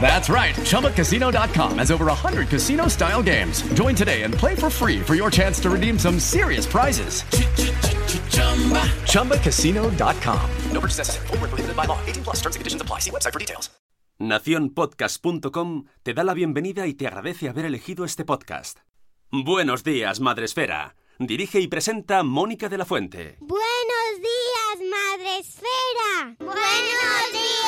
That's right. ChumbaCasino.com has over 100 casino style games. Join today and play for free for your chance to redeem some serious prizes. ChumbaCasino.com. No purchase necessary. Void were prohibited by law. 18 plus. Terms and conditions apply. See website for details. Naciónpodcast.com te da la bienvenida y te agradece haber elegido este podcast. Buenos días, Madresfera. Dirige y presenta Mónica de la Fuente. Buenos días, Madre Esfera. Buenos días,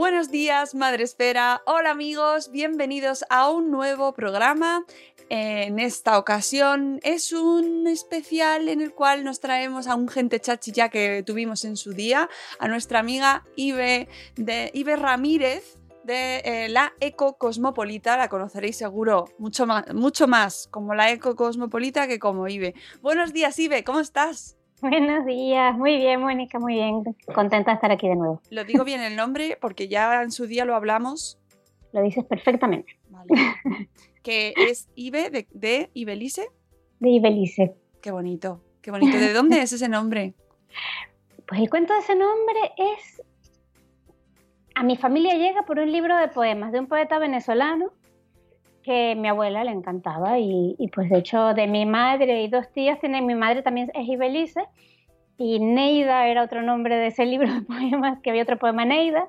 Buenos días, Madre Esfera. Hola amigos, bienvenidos a un nuevo programa. En esta ocasión es un especial en el cual nos traemos a un gente chachi ya que tuvimos en su día, a nuestra amiga Ibe, de, Ibe Ramírez de eh, la Eco Cosmopolita. La conoceréis seguro mucho más, mucho más como la Eco Cosmopolita que como Ibe. Buenos días, Ibe, ¿cómo estás? Buenos días, muy bien, Mónica, muy bien. Contenta de estar aquí de nuevo. Lo digo bien el nombre porque ya en su día lo hablamos. Lo dices perfectamente. Vale. que es Ibe de, de Ibelice. De Ibelice. Qué bonito, qué bonito. ¿De dónde es ese nombre? Pues el cuento de ese nombre es. A mi familia llega por un libro de poemas de un poeta venezolano que mi abuela le encantaba y, y pues de hecho de mi madre y dos tías tiene mi madre también es Ibelice y Neida era otro nombre de ese libro de poemas que había otro poema Neida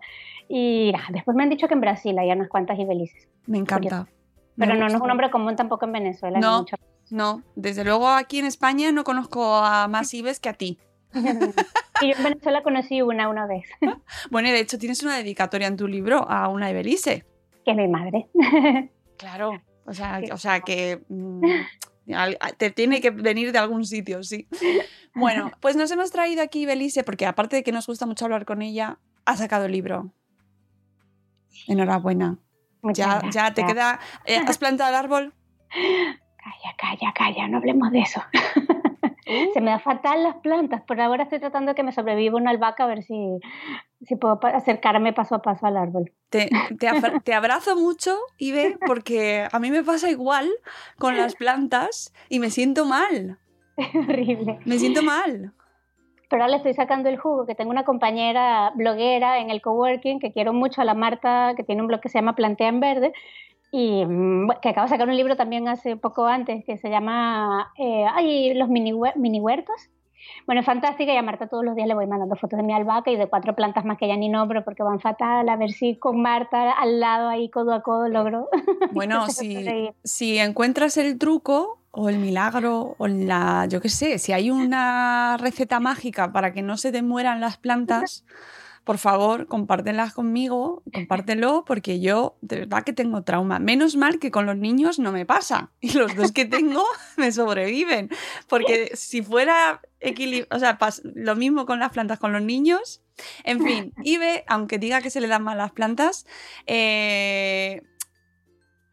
y ah, después me han dicho que en Brasil hay unas cuantas Ibelices Me encanta. Me pero no, no es un nombre común tampoco en Venezuela No, no. Desde luego aquí en España no conozco a más Ibes que a ti. y yo en Venezuela conocí una una vez Bueno, y de hecho tienes una dedicatoria en tu libro a una Ibelice. que es mi madre Claro. O sea, Sí. o sea que mm, te tiene que venir de algún sitio, sí. Bueno, pues nos hemos traído aquí Ibelice porque aparte de que nos gusta mucho hablar con ella, ha sacado el libro. Enhorabuena. Ya, ya te queda. eh, ¿Has plantado el árbol? Calla, calla, calla, no hablemos de eso. Uh. Se me da fatal las plantas. Por ahora estoy tratando de que me sobreviva una albahaca a ver si, si puedo acercarme paso a paso al árbol. Te, te abra- te abrazo mucho, Ibe, porque a mí me pasa igual con las plantas y me siento mal. Horrible. Me siento mal. Pero ahora le estoy sacando el jugo, que tengo una compañera bloguera en el coworking que quiero mucho, a la Marta, que tiene un blog que se llama Plantea en Verde, y mm, que acaba de sacar un libro también hace poco antes, que se llama eh, ay, Los mini, mini huertos. Bueno, es fantástica y a Marta todos los días le voy mandando fotos de mi albahaca y de cuatro plantas más que ya ni nombro porque van fatal, a ver si con Marta al lado ahí codo a codo logro. Bueno, si, si encuentras el truco o el milagro o la, yo qué sé, si hay una receta mágica para que no se te mueran las plantas, por favor, compártelas conmigo, compártelo, porque yo de verdad que tengo trauma. Menos mal que con los niños no me pasa y los dos que tengo me sobreviven, porque si fuera o sea, lo mismo con las plantas con los niños. En fin, Ibe, aunque diga que se le dan mal las plantas, eh,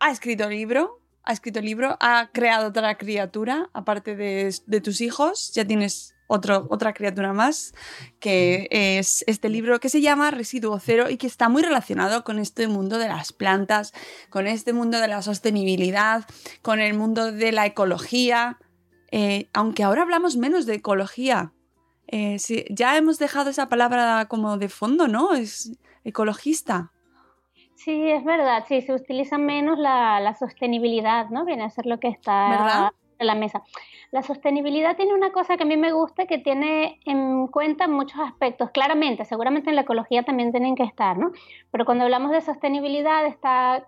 ha escrito libro, ha escrito libro, ha creado otra criatura, aparte de, de tus hijos, ya tienes otro, otra criatura más, que es este libro que se llama Residuo Cero y que está muy relacionado con este mundo de las plantas, con este mundo de la sostenibilidad, con el mundo de la ecología, eh, aunque ahora hablamos menos de ecología. Eh, sí, ya hemos dejado esa palabra como de fondo, ¿no? Es ecologista. Sí, es verdad, sí, se utiliza menos la, la sostenibilidad, ¿no? Viene a ser lo que está ¿Verdad? en la mesa. La sostenibilidad tiene una cosa que a mí me gusta, que tiene en cuenta muchos aspectos. Claramente, seguramente en la ecología también tienen que estar, ¿no? Pero cuando hablamos de sostenibilidad está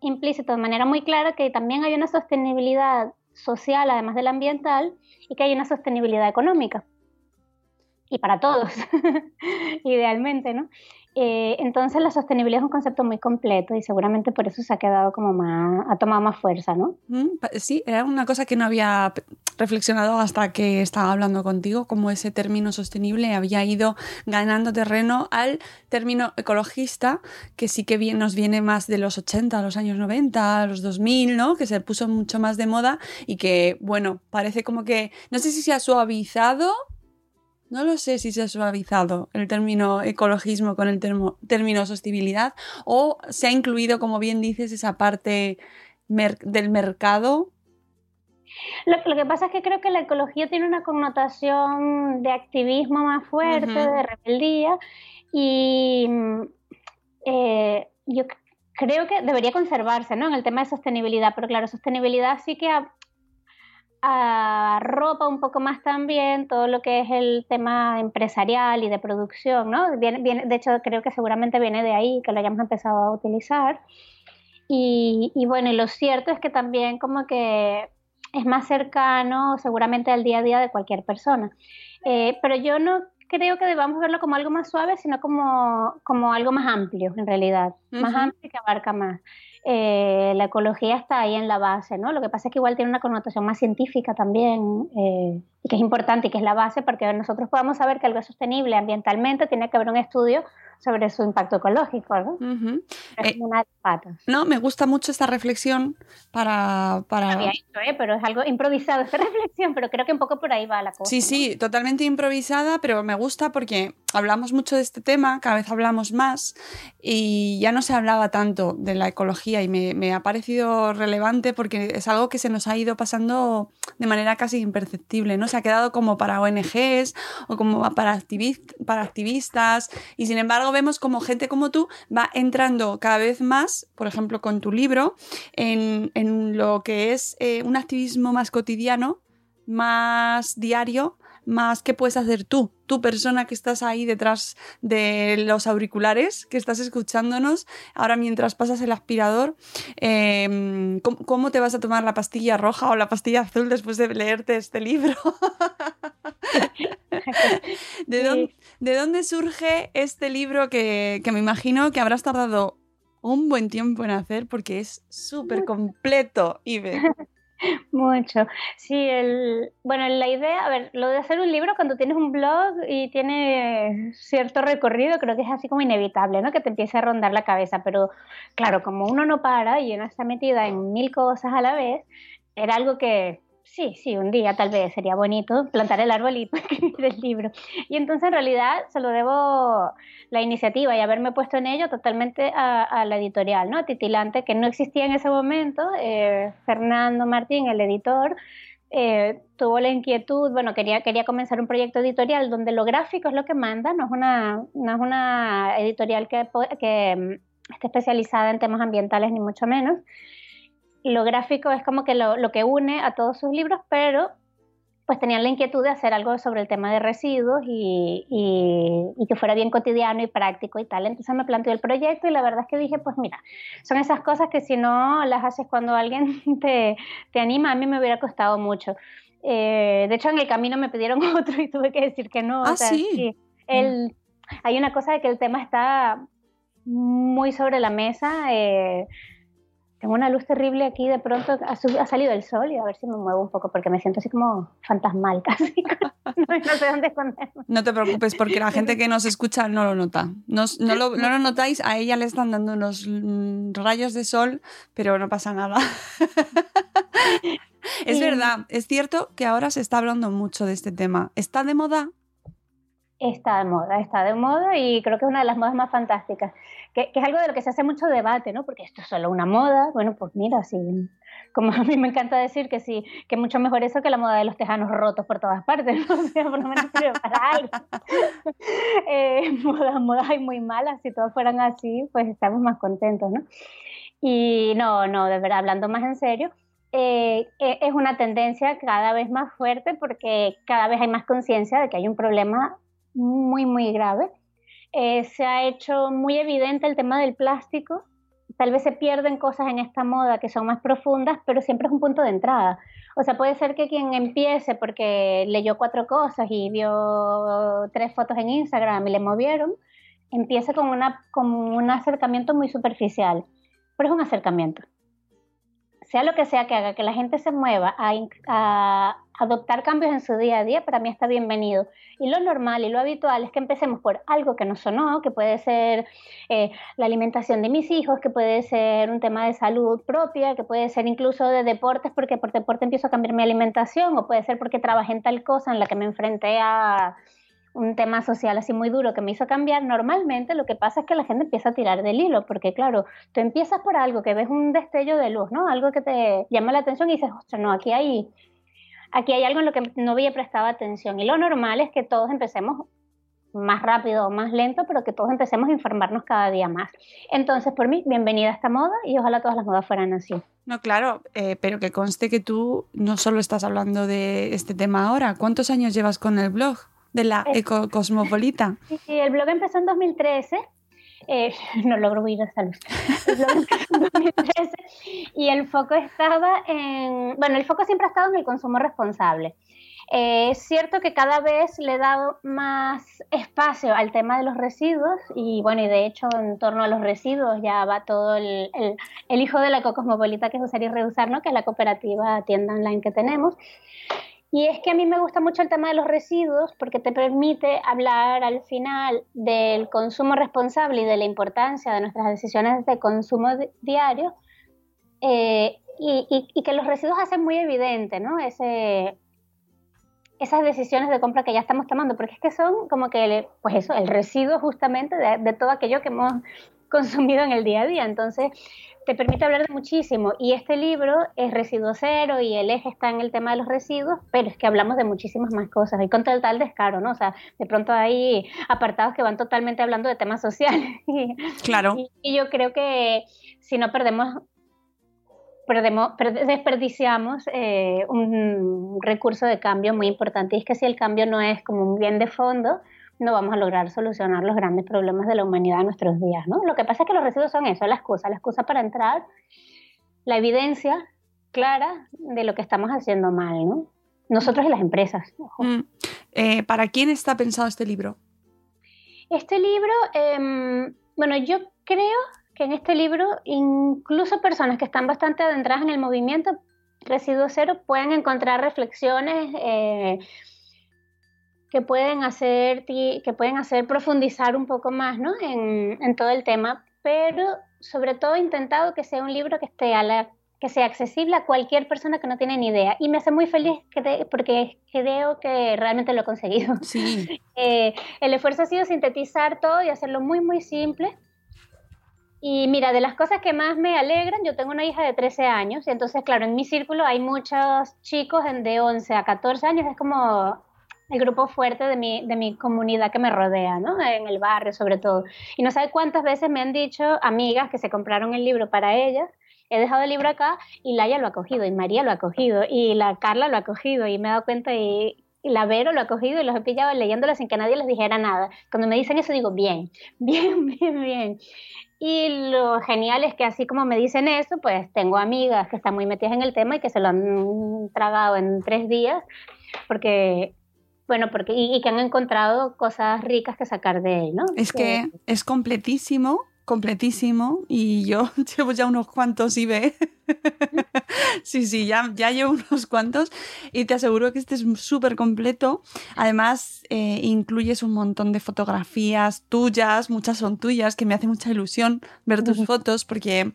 implícito de manera muy clara que también hay una sostenibilidad social, además de la ambiental, y que hay una sostenibilidad económica. y para todos, idealmente, ¿no? Eh, entonces la sostenibilidad es un concepto muy completo y seguramente por eso se ha quedado como más, ha tomado más fuerza, ¿no? Mm, sí, era una cosa que no había reflexionado hasta que estaba hablando contigo, como ese término sostenible había ido ganando terreno al término ecologista, que sí que bien, nos viene más de los 80, los años 90, los 2000, ¿no? Que se puso mucho más de moda y que, bueno, parece como que, no sé si se ha suavizado no lo sé si se ha suavizado el término ecologismo con el término sostenibilidad o se ha incluido, como bien dices, esa parte del mercado. Lo, que pasa es que creo que la ecología tiene una connotación de activismo más fuerte, de rebeldía, y eh, yo creo que debería conservarse ¿no? en el tema de sostenibilidad, pero claro, sostenibilidad sí que ha, arropa un poco más también todo lo que es el tema empresarial y de producción, ¿no? Viene, de hecho, creo que seguramente viene de ahí que lo hayamos empezado a utilizar. Y, bueno, y lo cierto es que también como que es más cercano seguramente al día a día de cualquier persona. Eh, pero yo no creo que debamos verlo como algo más suave, sino como, como algo más amplio en realidad, más amplio que abarca más. Eh, la ecología está ahí en la base, ¿no? Lo que pasa es que igual tiene una connotación más científica también, eh, y que es importante y que es la base para que nosotros podamos saber que algo es sostenible ambientalmente, tiene que haber un estudio sobre su impacto ecológico, ¿no? Es eh, una de patas. No, me gusta mucho esta reflexión para... para... había ¿eh? pero es algo improvisado esta reflexión, pero creo que un poco por ahí va la cosa. Sí, sí, totalmente improvisada, pero me gusta porque hablamos mucho de este tema, cada vez hablamos más y ya no se hablaba tanto de la ecología y me, me ha parecido relevante porque es algo que se nos ha ido pasando de manera casi imperceptible, ¿no? Se ha quedado como para ONGs o como para, para activistas y sin embargo vemos como gente como tú va entrando cada vez más, por ejemplo con tu libro, en, lo que es eh, un activismo más cotidiano, más diario, más qué puedes hacer tú, tu persona que estás ahí detrás de los auriculares, que estás escuchándonos, ahora mientras pasas el aspirador, em, ¿cómo, te vas a tomar la pastilla roja o la pastilla azul después de leerte este libro? ¿De, dónde, surge este libro que, que me imagino que habrás tardado un buen tiempo en hacer porque es súper completo, Ibe? Mucho. Sí, el, bueno, la idea, a ver, lo de hacer un libro cuando tienes un blog y tiene cierto recorrido, creo que es así como inevitable, ¿no? Que te empiece a rondar la cabeza, pero claro, como uno no para y uno está metida en mil cosas a la vez, era algo que sí, sí, un día tal vez sería bonito plantar el árbol y el libro. Y entonces en realidad se lo debo la iniciativa y haberme puesto en ello totalmente a, la editorial, ¿no? Titilante, que no existía en ese momento. Eh, Fernando Martín, el editor, eh, tuvo la inquietud, bueno, quería, quería comenzar un proyecto editorial donde lo gráfico es lo que manda, no es una, no es una editorial que, que mm, esté especializada en temas ambientales ni mucho menos lo gráfico es como que lo, que une a todos sus libros, pero pues tenían la inquietud de hacer algo sobre el tema de residuos y, que fuera bien cotidiano y práctico y tal. Entonces me planteó el proyecto y la verdad es que dije, pues mira, son esas cosas que si no las haces cuando alguien te, anima, a mí me hubiera costado mucho. Eh, de hecho, en el camino me pidieron otro y tuve que decir que no. Ah, sí. el, hay una cosa de que el tema está muy sobre la mesa. Eh, tengo una luz terrible aquí, de pronto ha, salido el sol y a ver si me muevo un poco porque me siento así como fantasmal casi. no, sé dónde esconderme. No te preocupes porque la gente que nos escucha no lo nota. no, lo, no, lo, notáis, a ella le están dando unos mm, rayos de sol, pero no pasa nada. es verdad, es cierto que ahora se está hablando mucho de este tema. ¿Está de moda? Está de moda, está de moda y creo que es una de las modas más fantásticas, que, es algo de lo que se hace mucho debate, ¿no? Porque esto es solo una moda, bueno, pues mira, sí, como a mí me encanta decir que sí, que mucho mejor eso que la moda de los tejanos rotos por todas partes, ¿no? O sea, por lo menos para algo. eh, modas, modas hay muy malas, si todas fueran así, pues estamos más contentos, ¿no? Y no, no, de verdad, hablando más en serio, eh, e, es una tendencia cada vez más fuerte porque cada vez hay más conciencia de que hay un problema muy, muy grave. Eh, se ha hecho muy evidente el tema del plástico. Tal vez se pierden cosas en esta moda que son más profundas, pero siempre es un punto de entrada. O sea, puede ser que quien empiece porque leyó cuatro cosas y vio tres fotos en Instagram y le movieron, empiece con, una, con un acercamiento muy superficial, pero es un acercamiento. Sea lo que sea que haga, que la gente se mueva a, a adoptar cambios en su día a día, para mí está bienvenido. Y lo normal y lo habitual es que empecemos por algo que nos sonó, que puede ser eh, la alimentación de mis hijos, que puede ser un tema de salud propia, que puede ser incluso de deportes, porque por deporte empiezo a cambiar mi alimentación, o puede ser porque trabajé en tal cosa en la que me enfrenté a un tema social así muy duro que me hizo cambiar, normalmente lo que pasa es que la gente empieza a tirar del hilo, porque claro, tú empiezas por algo que ves un destello de luz, ¿no? Algo que te llama la atención y dices, ostras, no, aquí hay, aquí hay algo en lo que no había prestado atención. Y lo normal es que todos empecemos más rápido o más lento, pero que todos empecemos a informarnos cada día más. Entonces, por mí, bienvenida a esta moda y ojalá todas las modas fueran así. No, claro, eh, pero que conste que tú no solo estás hablando de este tema ahora. ¿Cuántos años llevas con el blog de la Ecocosmopolita? Sí, sí, el blog empezó en 2013 eh, no logro huir esta luz. y el foco estaba en, bueno, el foco siempre ha estado en el consumo responsable. Eh, es cierto que cada vez le he dado más espacio al tema de los residuos y bueno, y de hecho en torno a los residuos ya va todo el, el, hijo de la Cocosmopolita que es usar y reusar, ¿no? que es la cooperativa tienda online que tenemos. Y es que a mí me gusta mucho el tema de los residuos porque te permite hablar al final del consumo responsable y de la importancia de nuestras decisiones de consumo diario eh, y, que los residuos hacen muy evidente ¿no? Ese, esas decisiones de compra que ya estamos tomando, porque es que son como que, pues eso, el residuo justamente de, de todo aquello que hemos consumido en el día a día. Entonces, te permite hablar de muchísimo. Y este libro es residuo cero y el eje está en el tema de los residuos, pero es que hablamos de muchísimas más cosas y con total descaro, ¿no? O sea, de pronto hay apartados que van totalmente hablando de temas sociales. Claro. Y, yo creo que si no perdemos Perdemos, desperdiciamos eh, un recurso de cambio muy importante. Y es que si el cambio no es como un bien de fondo, no vamos a lograr solucionar los grandes problemas de la humanidad en nuestros días, ¿no? Lo que pasa es que los residuos son eso, la excusa, la excusa para entrar, la evidencia clara de lo que estamos haciendo mal, ¿no? Nosotros y las empresas. Mm. Eh, ¿Para quién está pensado este libro? Este libro, em, bueno, yo creo que en este libro incluso personas que están bastante adentradas en el movimiento Residuo Cero pueden encontrar reflexiones eh, que pueden hacer, que pueden hacer profundizar un poco más ¿no? en, en, todo el tema, pero sobre todo he intentado que sea un libro que, esté a la, que sea accesible a cualquier persona que no tiene ni idea. Y me hace muy feliz que porque creo que realmente lo he conseguido. Sí. Eh, el esfuerzo ha sido sintetizar todo y hacerlo muy, muy simple. Y mira, de las cosas que más me alegran, yo tengo una hija de 13 años, y entonces, claro, en mi círculo hay muchos chicos de 11 a 14 años, es como el grupo fuerte de mi, de mi comunidad que me rodea, ¿no? En el barrio sobre todo. Y no sabe cuántas veces me han dicho amigas que se compraron el libro para ellas, he dejado el libro acá y Laia lo ha cogido, y María lo ha cogido, y la Carla lo ha cogido, y me he dado cuenta y, la Vero lo ha cogido y los he pillado leyéndolo sin que nadie les dijera nada. Cuando me dicen eso digo, bien, bien, bien, bien. Y lo genial es que así como me dicen eso, pues tengo amigas que están muy metidas en el tema y que se lo han tragado en tres días, porque bueno, porque y, que han encontrado cosas ricas que sacar de él, ¿no? Es que, es completísimo, completísimo, y yo llevo ya unos cuantos y ve. sí, sí, ya, ya llevo unos cuantos y te aseguro que este es súper completo. Además, eh, incluyes un montón de fotografías tuyas, muchas son tuyas, que me hace mucha ilusión ver tus fotos porque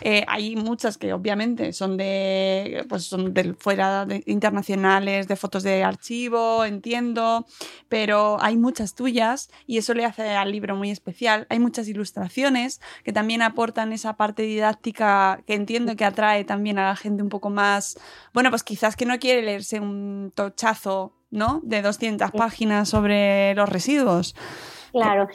eh, hay muchas que obviamente son de, pues son de fuera de, internacionales, de fotos de archivo, entiendo, pero hay muchas tuyas y eso le hace al libro muy especial. Hay muchas ilustraciones que también aportan esa parte didáctica que entiendo que atrae también a la gente un poco más, bueno, pues quizás que no quiere leerse un tochazo, ¿no? De 200 páginas sobre los residuos. Claro.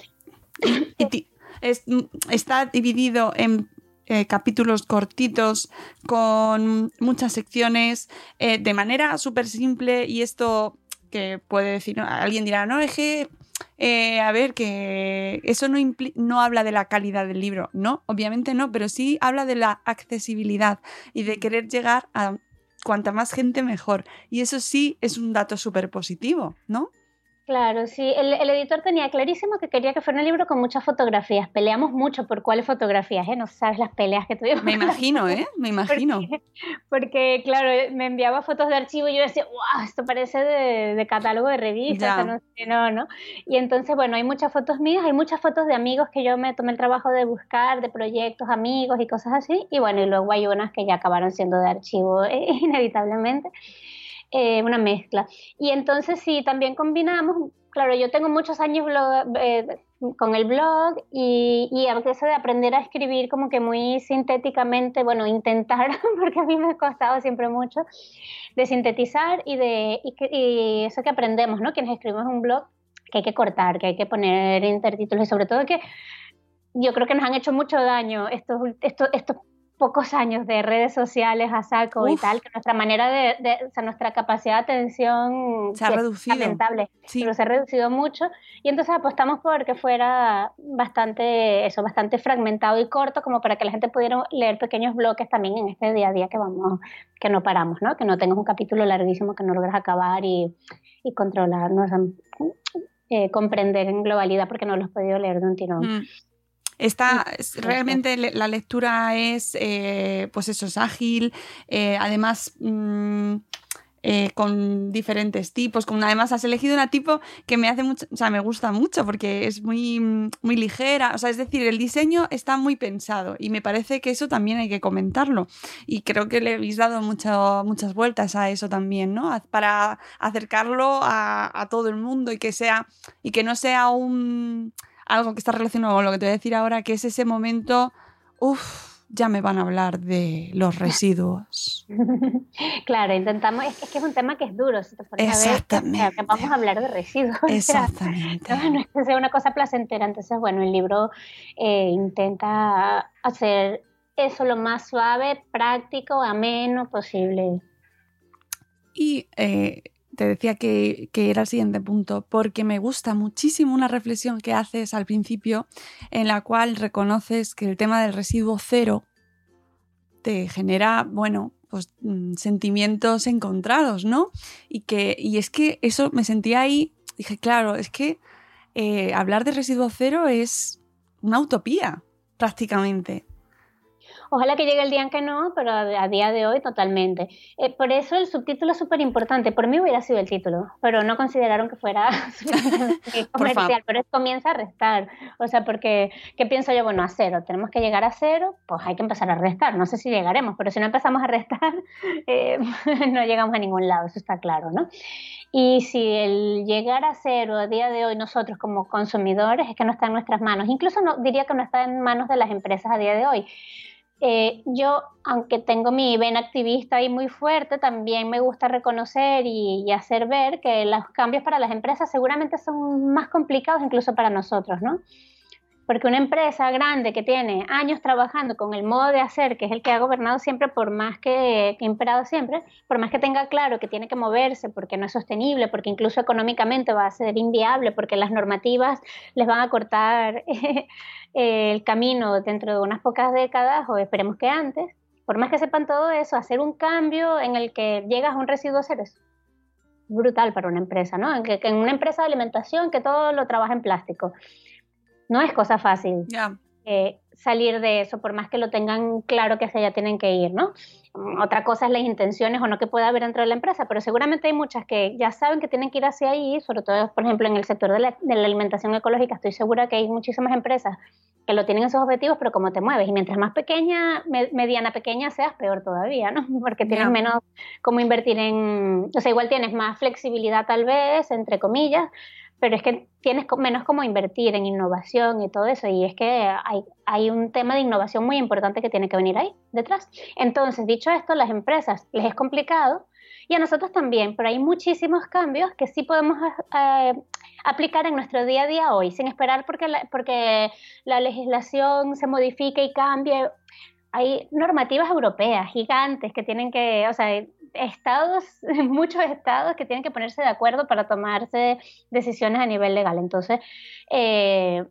está dividido en eh, capítulos cortitos con muchas secciones eh, de manera súper simple y esto que puede decir, alguien dirá, no, es que, eh, a ver, que eso no, no habla de la calidad del libro, no, obviamente no, pero sí habla de la accesibilidad y de querer llegar a cuanta más gente mejor. Y eso sí es un dato súper positivo, ¿no? Claro, sí. El, el, editor tenía clarísimo que quería que fuera un libro con muchas fotografías. Peleamos mucho por cuáles fotografías, ¿eh? No sabes las peleas que tuvimos. Me imagino, ¿eh? Me imagino. Porque, porque, claro, me enviaba fotos de archivo y yo decía, wow, esto parece de, de catálogo de revistas, no sé, no, ¿no? Y entonces, bueno, hay muchas fotos mías, hay muchas fotos de amigos que yo me tomé el trabajo de buscar, de proyectos, amigos y cosas así. Y bueno, y luego hay unas que ya acabaron siendo de archivo, eh, inevitablemente eh, una mezcla. Y entonces sí, también combinamos, claro, yo tengo muchos años blog, eh, con el blog y, y a veces de aprender a escribir como que muy sintéticamente, bueno, intentar, porque a mí me ha costado siempre mucho, de sintetizar y de y, y eso que aprendemos, ¿no? Quienes escribimos un blog, que hay que cortar, que hay que poner intertítulos y sobre todo que yo creo que nos han hecho mucho daño estos, estos, estos pocos años de redes sociales a saco Uf. y tal, que nuestra manera de, de, o sea, nuestra capacidad de atención se ha reducido. lamentable, Sí. pero se ha reducido mucho y entonces apostamos por que fuera bastante, eso, bastante fragmentado y corto como para que la gente pudiera leer pequeños bloques también en este día a día que vamos, que no paramos, ¿no? Que no tengas un capítulo larguísimo que no logras acabar y, y controlar, ¿no? O sea, eh, comprender en globalidad porque no lo has podido leer de un tirón. Mm. Está, realmente la lectura es, eh, pues eso, es ágil, eh, además mmm, eh, con diferentes tipos, con, además has elegido una tipo que me hace mucho, o sea, me gusta mucho porque es muy, muy ligera, o sea, es decir, el diseño está muy pensado y me parece que eso también hay que comentarlo y creo que le habéis dado mucho, muchas vueltas a eso también, ¿no? Para acercarlo a, a todo el mundo y que sea, y que no sea un algo que está relacionado con lo que te voy a decir ahora, que es ese momento, uff, ya me van a hablar de los residuos. claro, intentamos, es que, es un tema que es duro, si te pones Exactamente. A ver, que vamos a hablar de residuos. Exactamente. O sea, no, no, es que sea una cosa placentera, entonces, bueno, el libro eh, intenta hacer eso lo más suave, práctico, ameno posible. Y eh, te decía que, que, era el siguiente punto, porque me gusta muchísimo una reflexión que haces al principio en la cual reconoces que el tema del residuo cero te genera, bueno, pues mm, sentimientos encontrados, ¿no? Y, que, y es que eso me sentía ahí, dije, claro, es que eh, hablar de residuo cero es una utopía, prácticamente. Ojalá que llegue el día en que no, pero a, día de hoy totalmente. Eh, por eso el subtítulo es súper importante. Por mí hubiera sido el título, pero no consideraron que fuera comercial. pero es, comienza a restar. O sea, porque, ¿qué pienso yo? Bueno, a cero. Tenemos que llegar a cero, pues hay que empezar a restar. No sé si llegaremos, pero si no empezamos a restar, eh, no llegamos a ningún lado, eso está claro, ¿no? Y si el llegar a cero a día de hoy nosotros como consumidores es que no está en nuestras manos, incluso no, diría que no está en manos de las empresas a día de hoy. Eh, yo, aunque tengo mi vena activista ahí muy fuerte, también me gusta reconocer y, y, hacer ver que los cambios para las empresas seguramente son más complicados incluso para nosotros, ¿no? Porque una empresa grande que tiene años trabajando con el modo de hacer, que es el que ha gobernado siempre, por más que, ha imperado siempre, por más que tenga claro que tiene que moverse porque no es sostenible, porque incluso económicamente va a ser inviable, porque las normativas les van a cortar el camino dentro de unas pocas décadas, o esperemos que antes, por más que sepan todo eso, hacer un cambio en el que llegas a un residuo cero es brutal para una empresa, ¿no? En, que, que en una empresa de alimentación que todo lo trabaja en plástico no es cosa fácil yeah. eh, salir de eso, por más que lo tengan claro que hacia allá tienen que ir, ¿no? Otra cosa es las intenciones o no que pueda haber dentro de la empresa, pero seguramente hay muchas que ya saben que tienen que ir hacia ahí, sobre todo, por ejemplo, en el sector de la, de la alimentación ecológica, estoy segura que hay muchísimas empresas que lo tienen esos objetivos, pero como te mueves, y mientras más pequeña, me, mediana pequeña seas, peor todavía, ¿no? Porque tienes yeah. menos cómo invertir en, o sea, igual tienes más flexibilidad tal vez, entre comillas, pero es que tienes menos como invertir en innovación y todo eso, y es que hay, hay, un tema de innovación muy importante que tiene que venir ahí detrás. Entonces, dicho esto, las empresas les es complicado y a nosotros también, pero hay muchísimos cambios que sí podemos eh, aplicar en nuestro día a día hoy, sin esperar porque la, porque la legislación se modifique y cambie. Hay normativas europeas gigantes que tienen que, o sea, estados, muchos estados que tienen que ponerse de acuerdo para tomarse decisiones a nivel legal. Entonces, eh,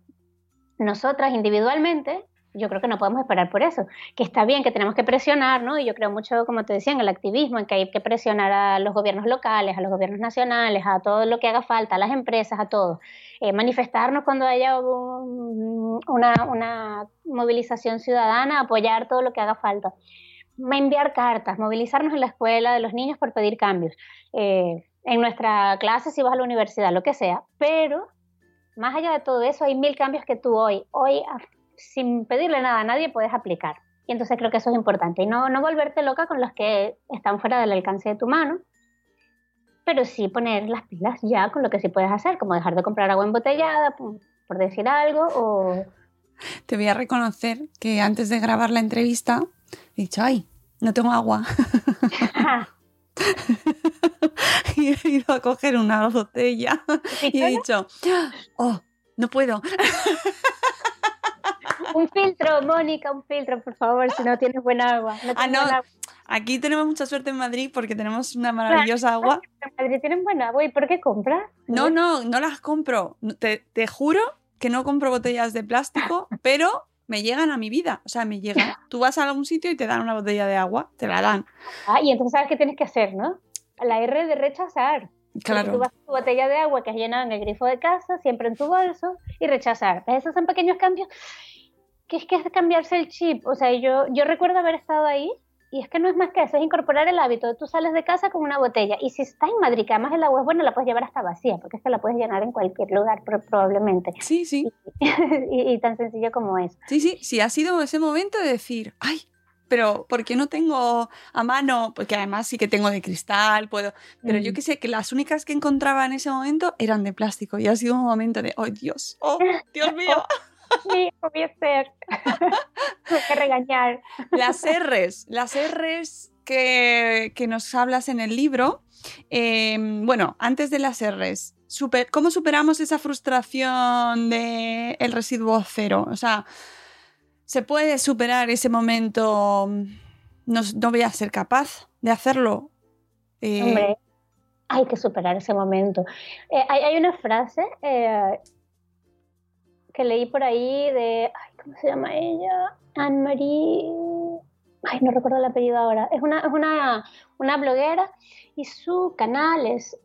nosotras individualmente Yo creo que no podemos esperar por eso. Que está bien, que tenemos que presionar, ¿no? Y yo creo mucho, como te decía, en el activismo, en que hay que presionar a los gobiernos locales, a los gobiernos nacionales, a todo lo que haga falta, a las empresas, a todos. Eh, manifestarnos cuando haya un- una, una movilización ciudadana, apoyar todo lo que haga falta. Enviar cartas, movilizarnos en la escuela de los niños por pedir cambios. Eh, en nuestra clase, si vas a la universidad, lo que sea. Pero, más allá de todo eso, hay mil cambios que tú hoy, hoy, sin pedirle nada a nadie, puedes aplicar. Y entonces creo que eso es importante. Y no, no volverte loca con los que están fuera del alcance de tu mano, pero sí poner las pilas ya con lo que sí puedes hacer, como dejar de comprar agua embotellada, por, por decir algo, o... Te voy a reconocer que antes de grabar la entrevista he dicho, ay, no tengo agua. y he ido a coger una botella y he dicho, oh, no puedo. Un filtro, Mónica, un filtro, por favor, si no tienes buen agua. No Ah, no, buen agua. aquí tenemos mucha suerte en Madrid porque tenemos una maravillosa agua. En Madrid tienen buena agua, ¿y por qué compras? No, no, no las compro. Te, te juro que no compro botellas de plástico, pero me llegan a mi vida. O sea, me llegan. Tú vas a algún sitio y te dan una botella de agua, te la dan. Ah, y entonces sabes qué tienes que hacer, ¿no? La R de rechazar. Claro. Tú vas a tu botella de agua que has llenado en el grifo de casa, siempre en tu bolso, y rechazar. Esos son pequeños cambios que es que es cambiarse el chip. O sea, yo, yo recuerdo haber estado ahí y es que no es más que eso, es incorporar el hábito tú sales de casa con una botella y si estás en Madrid, que además el agua es buena, la puedes llevar hasta vacía, porque es que la puedes llenar en cualquier lugar pro- probablemente. Sí, sí. y, y tan sencillo como es. Sí, sí, sí, ha sido ese momento de decir, ay, pero ¿por qué no tengo a mano? Porque además sí que tengo de cristal, puedo. Pero yo Mm. que sé, que las únicas que encontraba en ese momento eran de plástico. Y ha sido un momento de, oh Dios, oh Dios mío. Sí, voy a hacer. Tengo que regañar. Las R's, las R's que, que nos hablas en el libro. eh, bueno, antes de las R's, super- ¿cómo superamos esa frustración de el residuo cero? O sea, ¿se puede superar ese momento? No, no voy a ser capaz de hacerlo. Eh, Hombre, hay que superar ese momento. Eh, hay, hay una frase eh, que leí por ahí de, ay, ¿cómo se llama ella? Anne-Marie, ay, no recuerdo el apellido ahora. Es una, es una, una bloguera y su canal es,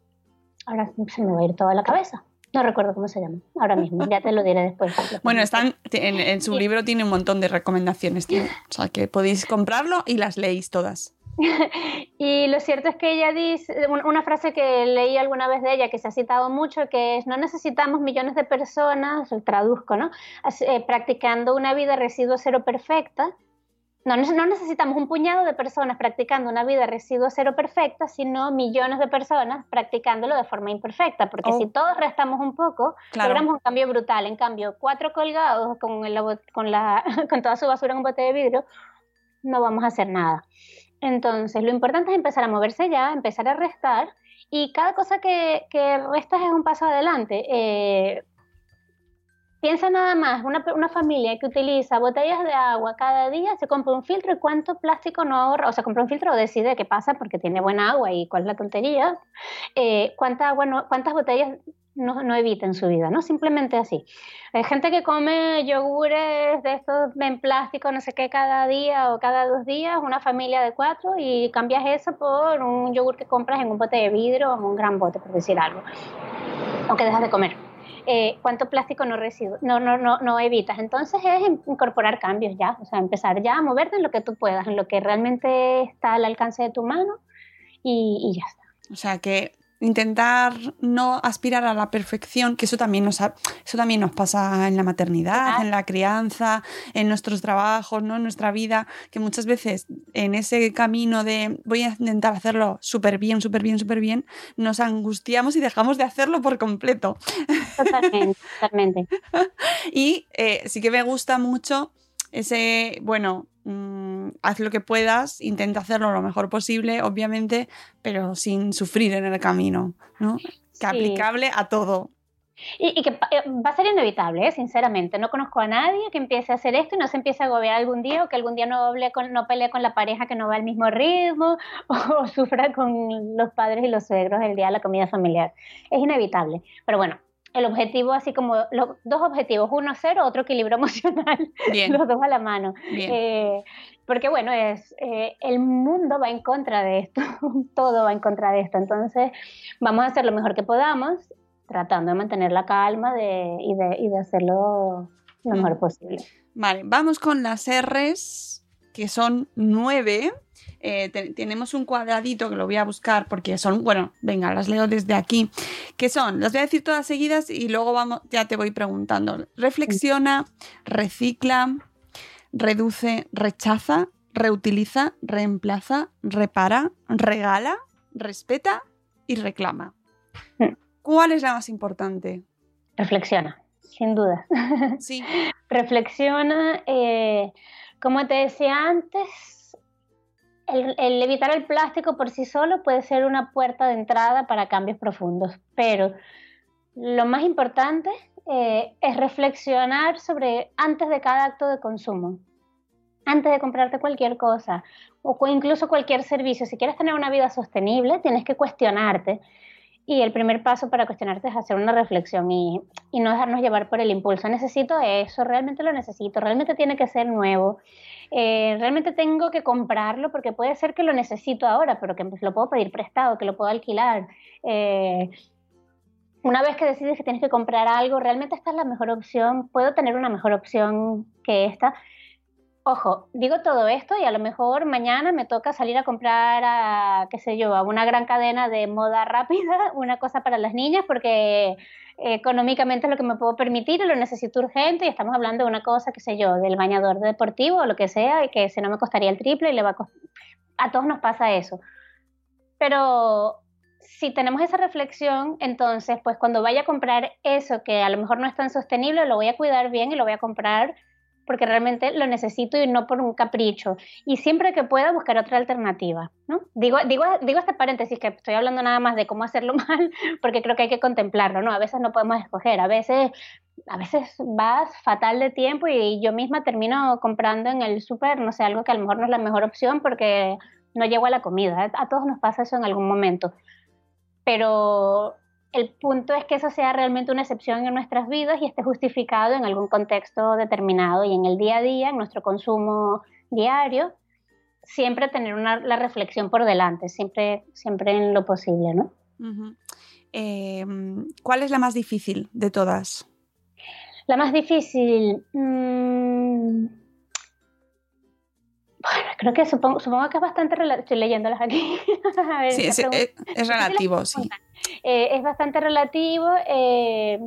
ahora se me va a ir toda la cabeza. No recuerdo cómo se llama, ahora mismo, ya te lo diré después. Bueno, están en, en su libro tiene un montón de recomendaciones, tío. o sea que podéis comprarlo y las leéis todas. Y lo cierto es que ella dice, un- una frase que leí alguna vez de ella, que se ha citado mucho, que es, no necesitamos millones de personas, traduzco, ¿no? Eh, practicando una vida residuo cero perfecta. No, no no necesitamos un puñado de personas practicando una vida residuo cero perfecta, sino millones de personas practicándolo de forma imperfecta, porque Oh. si todos restamos un poco, Claro. logramos un cambio brutal. En cambio, cuatro colgados con, el- con, la, con toda su basura en un bote de vidrio, no vamos a hacer nada. Entonces, lo importante es empezar a moverse ya, empezar a restar, y cada cosa que, restas es un paso adelante. Eh, piensa nada más, una, una familia que utiliza botellas de agua cada día, se compra un filtro y cuánto plástico no ahorra, o se compra un filtro o decide qué pasa porque tiene buena agua y cuál es la tontería, eh, cuánta agua no, cuántas botellas no, no evita en su vida, ¿no? Simplemente así. Hay gente que come yogures de estos en plástico, no sé qué, cada día o cada dos días, una familia de cuatro, y cambias eso por un yogur que compras en un bote de vidrio o en un gran bote, por decir algo. Aunque dejas de comer. Eh, ¿Cuánto plástico no, residu no, no, no, no evitas? Entonces es in- incorporar cambios ya, o sea, empezar ya a moverte en lo que tú puedas, en lo que realmente está al alcance de tu mano y, y ya está. O sea que intentar no aspirar a la perfección, que eso también nos, ha- eso también nos pasa en la maternidad, en la crianza, en nuestros trabajos, ¿no? en nuestra vida, que muchas veces en ese camino de voy a intentar hacerlo súper bien, súper bien, súper bien, nos angustiamos y dejamos de hacerlo por completo. Totalmente, totalmente. Y eh, sí que me gusta mucho ese, bueno, mm, haz lo que puedas, intenta hacerlo lo mejor posible, obviamente, pero sin sufrir en el camino, ¿no? Que Sí. aplicable a todo. Y, y que eh, va a ser inevitable, ¿eh? sinceramente. No conozco a nadie que empiece a hacer esto y no se empiece a agobiar algún día o que algún día no, con, no pelee con la pareja que no va al mismo ritmo o, sufra con los padres y los suegros el día de la comida familiar. Es inevitable. Pero bueno, el objetivo, así como los dos objetivos, uno cero, otro equilibrio emocional, Bien. los dos a la mano. Bien. Eh, porque bueno, es eh, el mundo va en contra de esto, todo va en contra de esto, entonces vamos a hacer lo mejor que podamos, tratando de mantener la calma de, y, de, y de hacerlo lo Mm. mejor posible. Vale, vamos con las R's, que son nueve. Eh, te- tenemos un cuadradito que lo voy a buscar porque son, bueno, venga, las leo desde aquí. Que son, las voy a decir todas seguidas y luego vamos, ya te voy preguntando. Reflexiona, recicla, reduce, rechaza, reutiliza, reemplaza, repara, regala, respeta y reclama. Mm. ¿Cuál es la más importante? Reflexiona, sin duda. Sí. reflexiona, eh, como te decía antes, el, el evitar el plástico por sí solo puede ser una puerta de entrada para cambios profundos, pero lo más importante eh, es reflexionar sobre antes de cada acto de consumo, antes de comprarte cualquier cosa o incluso cualquier servicio. Si quieres tener una vida sostenible, tienes que cuestionarte. Y el primer paso para cuestionarte es hacer una reflexión y, y no dejarnos llevar por el impulso. Necesito eso, realmente lo necesito, realmente tiene que ser nuevo, eh, realmente tengo que comprarlo porque puede ser que lo necesito ahora, pero que pues, lo puedo pedir prestado, que lo puedo alquilar. Eh, una vez que decides que tienes que comprar algo, realmente esta es la mejor opción, puedo tener una mejor opción que esta. Ojo, digo todo esto y a lo mejor mañana me toca salir a comprar a, qué sé yo, a una gran cadena de moda rápida, una cosa para las niñas, porque económicamente es lo que me puedo permitir y lo necesito urgente y estamos hablando de una cosa, qué sé yo, del bañador deportivo o lo que sea, y que si no me costaría el triple y le va a costar... A todos nos pasa eso. Pero si tenemos esa reflexión, entonces, pues cuando vaya a comprar eso que a lo mejor no es tan sostenible, lo voy a cuidar bien y lo voy a comprar porque realmente lo necesito y no por un capricho. Y siempre que pueda buscar otra alternativa, ¿no? Digo, digo, digo este paréntesis que estoy hablando nada más de cómo hacerlo mal, porque creo que hay que contemplarlo, ¿no? A veces no podemos escoger, a veces, a veces vas fatal de tiempo y yo misma termino comprando en el súper, no sé, algo que a lo mejor no es la mejor opción porque no llego a la comida. A todos nos pasa eso en algún momento. Pero el punto es que eso sea realmente una excepción en nuestras vidas y esté justificado en algún contexto determinado y en el día a día, en nuestro consumo diario, siempre tener una, la reflexión por delante, siempre, siempre en lo posible, ¿no? Eh, ¿Cuál es la más difícil de todas? La más difícil. mm, creo que supongo, supongo que es bastante relativo. Estoy leyéndolas aquí. A ver, Sí, es, pregunta. es- es relativo, sí. Eh, es bastante relativo. eh,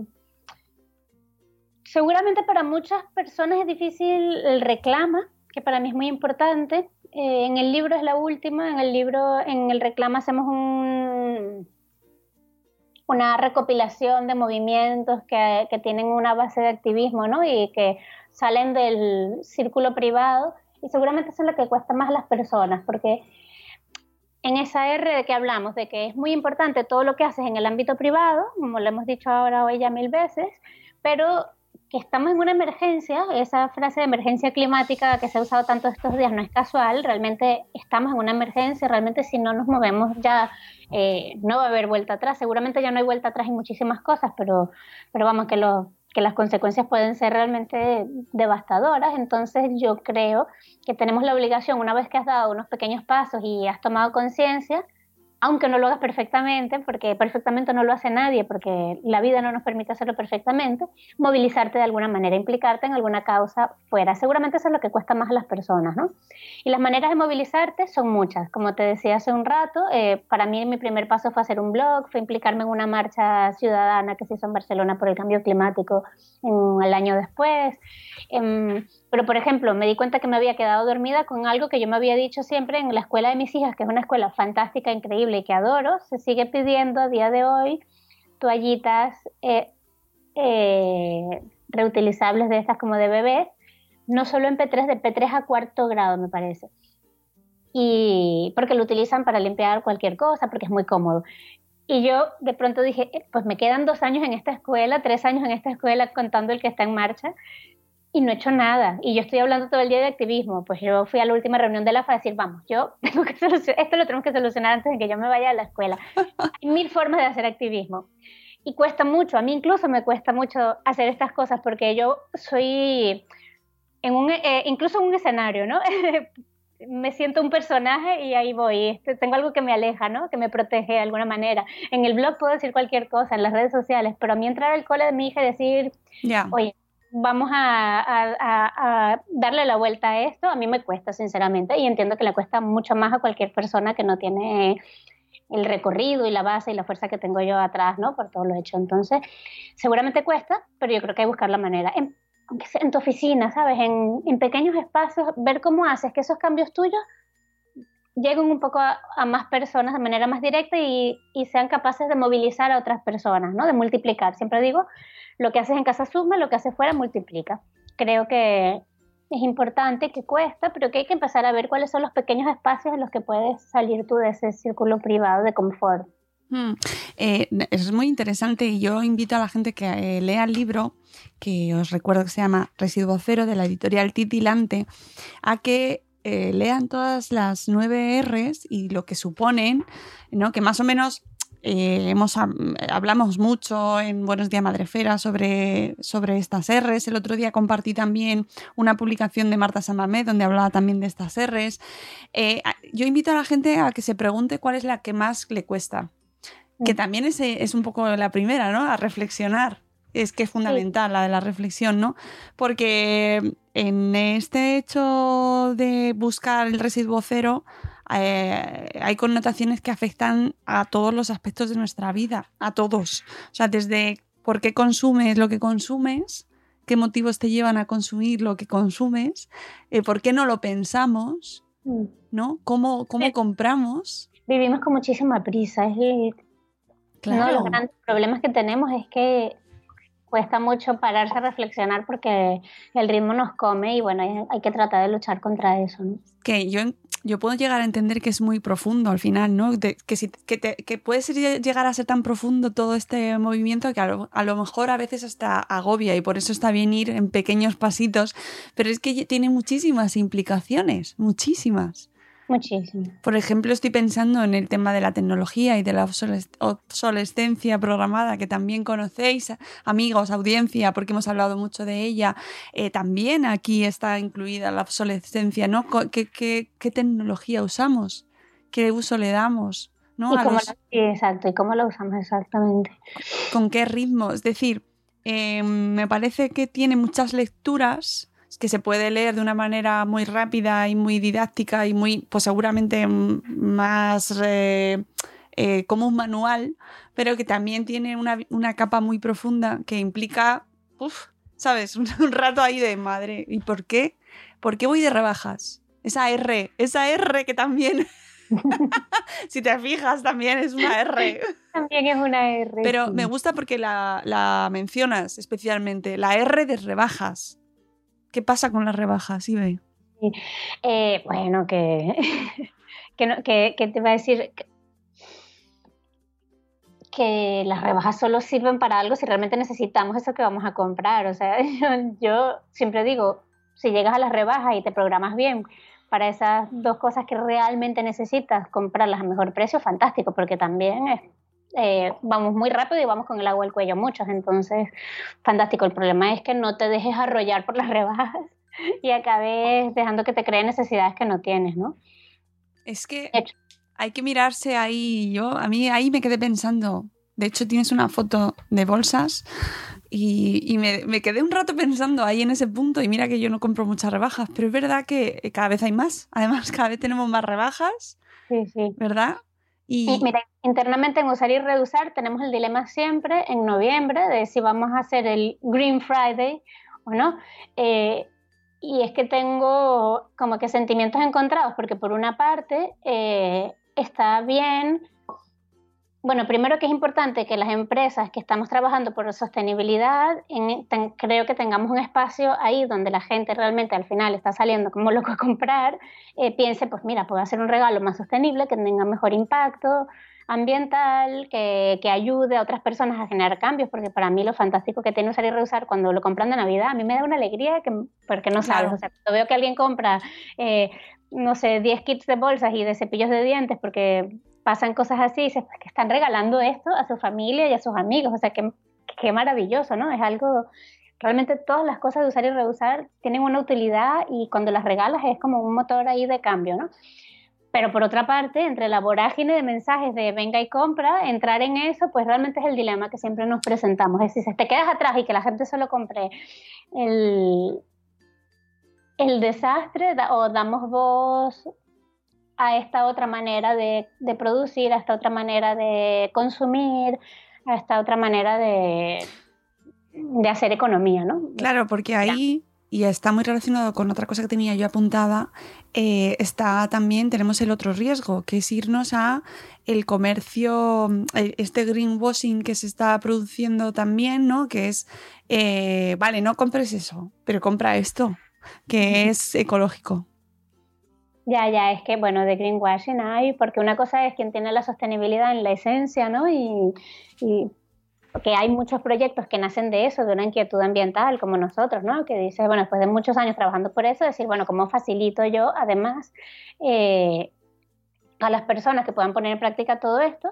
seguramente para muchas personas es difícil el reclama, que para mí es muy importante. Eh, en el libro es la última, en el libro, en el reclama hacemos un, una recopilación de movimientos que, que tienen una base de activismo, ¿no? Y que salen del círculo privado y seguramente eso es lo que cuesta más a las personas, porque en esa R de que hablamos, de que es muy importante todo lo que haces en el ámbito privado, como lo hemos dicho ahora hoy ya mil veces, pero que estamos en una emergencia, esa frase de emergencia climática que se ha usado tanto estos días no es casual, realmente estamos en una emergencia, realmente si no nos movemos ya eh, no va a haber vuelta atrás, seguramente ya no hay vuelta atrás en muchísimas cosas, pero, pero vamos, que, lo, que las consecuencias pueden ser realmente devastadoras, entonces yo creo que tenemos la obligación, una vez que has dado unos pequeños pasos y has tomado conciencia, aunque no lo hagas perfectamente, porque perfectamente no lo hace nadie, porque la vida no nos permite hacerlo perfectamente, movilizarte de alguna manera, implicarte en alguna causa fuera. Seguramente eso es lo que cuesta más a las personas, ¿no? Y las maneras de movilizarte son muchas. Como te decía hace un rato, eh, para mí mi primer paso fue hacer un blog, fue implicarme en una marcha ciudadana que se hizo en Barcelona por el cambio climático en, el año después. Em, pero, por ejemplo, me di cuenta que me había quedado dormida con algo que yo me había dicho siempre en la escuela de mis hijas, que es una escuela fantástica, increíble y que adoro. Se sigue pidiendo a día de hoy toallitas eh, eh, reutilizables de estas como de bebés, no solo en P3, de P3 a cuarto grado, me parece. Y porque lo utilizan para limpiar cualquier cosa, porque es muy cómodo. Y yo de pronto dije, eh, pues me quedan dos años en esta escuela, tres años en esta escuela contando el que está en marcha y no he hecho nada. Y yo estoy hablando todo el día de activismo. Pues yo fui a la última reunión de la FA a decir, vamos, yo tengo que solucionar, esto lo tenemos que solucionar antes de que yo me vaya a la escuela. Hay mil formas de hacer activismo. y cuesta mucho, a mí incluso me cuesta mucho hacer estas cosas porque yo soy en un, eh, incluso en un escenario, ¿no? me siento un personaje y ahí voy. Este, tengo algo que me aleja, ¿no? Que me protege de alguna manera. En el blog puedo decir cualquier cosa, en las redes sociales, pero a mí entrar al cole de mi hija y decir, oye, vamos a, darle la vuelta a esto, a mí me cuesta, sinceramente, y entiendo que le cuesta mucho más a cualquier persona que no tiene el recorrido y la base y la fuerza que tengo yo atrás, ¿no? Por todo lo hecho. Entonces, seguramente cuesta, pero yo creo que hay que buscar la manera. En, aunque sea en tu oficina, ¿sabes? En, en, pequeños espacios, ver cómo haces que esos cambios tuyos lleguen un poco a, más personas de manera más directa y, y, sean capaces de movilizar a otras personas, ¿no? De multiplicar. Siempre digo, lo que haces en casa suma, lo que haces fuera multiplica. Creo que es importante, que cuesta, pero que hay que empezar a ver cuáles son los pequeños espacios en los que puedes salir tú de ese círculo privado de confort. Hmm. Eh, es muy interesante y yo invito a la gente que eh, lea el libro, que os recuerdo que se llama Residuo Cero de la editorial Titilante, a que eh, lean todas las nueve R's y lo que suponen, ¿no? que más o menos hemos, hablamos mucho en Buenos Días Madrefera sobre, sobre estas R's. El otro día compartí también una publicación de Marta Samamé donde hablaba también de estas R's. yo invito a la gente a que se pregunte cuál es la que más le cuesta que también es, es un poco la primera, ¿no? A reflexionar. Es que es fundamental la de la reflexión, ¿no? Porque en este hecho de buscar el residuo cero, eh, hay connotaciones que afectan a todos los aspectos de nuestra vida, a todos. O sea, desde por qué consumes lo que consumes, qué motivos te llevan a consumir lo que consumes, eh, por qué no lo pensamos, mm. ¿no? ¿Cómo, cómo compramos? Vivimos con muchísima prisa, es el uno de los grandes problemas que tenemos es que cuesta mucho pararse a reflexionar porque el ritmo nos come y bueno, hay, que tratar de luchar contra eso. Que yo, yo puedo llegar a entender que es muy profundo al final, ¿no? que, si, que, que, puede llegar a ser tan profundo todo este movimiento que a lo, a lo, mejor a veces hasta agobia y por eso está bien ir en pequeños pasitos, pero es que tiene muchísimas implicaciones, muchísimas. Muchísimo. Por ejemplo, estoy pensando en el tema de la tecnología y de la obsolescencia programada, que también conocéis, amigos, audiencia, porque hemos hablado mucho de ella. Eh, también aquí está incluida la obsolescencia, ¿no? ¿Qué, qué, tecnología usamos? ¿Qué uso le damos? ¿no? ¿Y cómo exacto, ¿y cómo lo usamos exactamente? ¿Con qué ritmo? Es decir, eh, me parece que tiene muchas lecturas que se puede leer de una manera muy rápida y muy didáctica y muy, pues seguramente más eh, eh, como un manual, pero que también tiene una, capa muy profunda que implica, uff, ¿sabes? Un, rato ahí de madre. ¿Y por qué? ¿Por qué voy de rebajas? Esa R, esa R que también... si te fijas, también es una R. También es una R. Pero me gusta porque la, la, mencionas especialmente, la R de rebajas. ¿Qué pasa con las rebajas, Ibe? Eh, bueno, que, que, que, te va a decir que, las rebajas solo sirven para algo si realmente necesitamos eso que vamos a comprar. O sea, yo, siempre digo, si llegas a las rebajas y te programas bien para esas dos cosas que realmente necesitas, comprarlas a mejor precio, fantástico, porque también es eh, vamos muy rápido y vamos con el agua al cuello muchos, entonces fantástico. El problema es que no te dejes arrollar por las rebajas y acabes dejando que te creen necesidades que no tienes, ¿no? Es que hay que mirarse ahí. Yo, a mí ahí me quedé pensando. De hecho, tienes una foto de bolsas y, me, me, quedé un rato pensando ahí en ese punto y mira que yo no compro muchas rebajas, pero es verdad que cada vez hay más. Además, cada vez tenemos más rebajas. Sí, sí. ¿Verdad? Y... mira, internamente en Usar y Reducir tenemos el dilema siempre en noviembre de si vamos a hacer el Green Friday o no. Eh, y es que tengo como que sentimientos encontrados, porque por una parte eh, está bien bueno, primero que es importante que las empresas que estamos trabajando por sostenibilidad, creo que tengamos un espacio ahí donde la gente realmente al final está saliendo como loco a comprar, eh, piense, pues mira, puedo hacer un regalo más sostenible, que tenga mejor impacto ambiental, que, ayude a otras personas a generar cambios, porque para mí lo fantástico que tiene usar y reusar cuando lo compran de Navidad, a mí me da una alegría que, porque no sabes, o sea, cuando veo que alguien compra... Eh, no sé, 10 kits de bolsas y de cepillos de dientes porque pasan cosas así y dices, pues que están regalando esto a su familia y a sus amigos, o sea, qué, qué maravilloso, ¿no? Es algo, realmente todas las cosas de usar y reusar tienen una utilidad y cuando las regalas es como un motor ahí de cambio, ¿no? Pero por otra parte, entre la vorágine de mensajes de venga y compra, entrar en eso, pues realmente es el dilema que siempre nos presentamos. Es decir, si te quedas atrás y que la gente solo compre el, el desastre o damos voz a esta otra manera de, de, producir, a esta otra manera de consumir, a esta otra manera de, de hacer economía, ¿no? Claro, porque ahí y está muy relacionado con otra cosa que tenía yo apuntada, eh, está también, tenemos el otro riesgo, que es irnos a el comercio, eh, este greenwashing que se está produciendo también, ¿no? Que es, eh, vale, no compres eso, pero compra esto, que es ecológico. Ya, ya, es que, bueno, de greenwashing hay, porque una cosa es quien tiene la sostenibilidad en la esencia, ¿no? Y, y porque hay muchos proyectos que nacen de eso, de una inquietud ambiental, como nosotros, ¿no? Que dice, bueno, después de muchos años trabajando por eso, decir, bueno, ¿cómo facilito yo, además, eh, a las personas que puedan poner en práctica todo esto?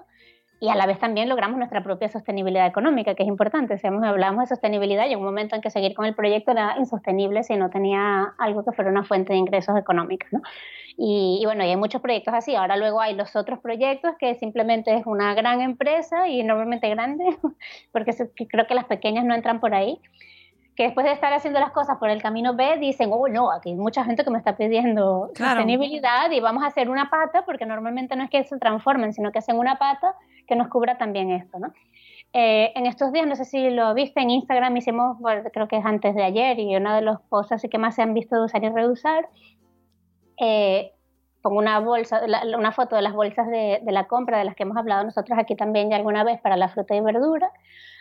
Y a la vez también logramos nuestra propia sostenibilidad económica, que es importante. Si hablamos de sostenibilidad y un momento en que seguir con el proyecto era insostenible si no tenía algo que fuera una fuente de ingresos económicos, ¿no? Y, bueno, hay muchos proyectos así. Ahora luego hay los otros proyectos que simplemente es una gran empresa y enormemente grande, porque creo que las pequeñas no entran por ahí, que después de estar haciendo las cosas por el camino B dicen, oh no, aquí hay mucha gente que me está pidiendo sostenibilidad y vamos a hacer una pata, porque normalmente no es que se transformen, sino que hacen una pata que nos cubra también esto, ¿no? Eh, en estos días, no sé si lo viste en Instagram, hicimos, creo que es antes de ayer, y uno de los posts así que más se han visto de usar y reusar, eh, pongo una bolsa, una foto de las bolsas de, la compra de las que hemos hablado nosotros aquí también ya alguna vez para la fruta y verdura.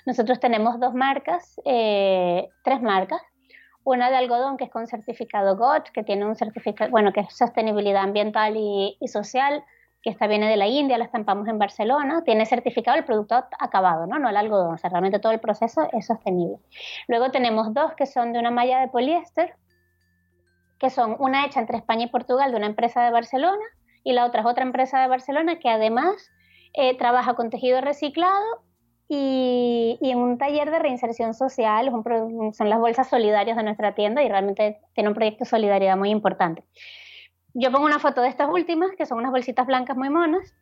Nosotros tenemos dos marcas, eh, tres marcas. Una de algodón que es con certificado GOT, que tiene un certificado, bueno, que es sostenibilidad ambiental y, social, que esta viene de la India, la estampamos en Barcelona, tiene certificado el producto acabado, ¿no? No el algodón, o sea, realmente todo el proceso es sostenible. Luego tenemos dos que son de una malla de poliéster, que son una hecha entre España y Portugal de una empresa de Barcelona y la otra es otra empresa de Barcelona que además eh, trabaja con tejido reciclado y, en un taller de reinserción social, son las bolsas solidarias de nuestra tienda y realmente tiene un proyecto de solidaridad muy importante. Yo pongo una foto de estas últimas, que son unas bolsitas blancas muy monas,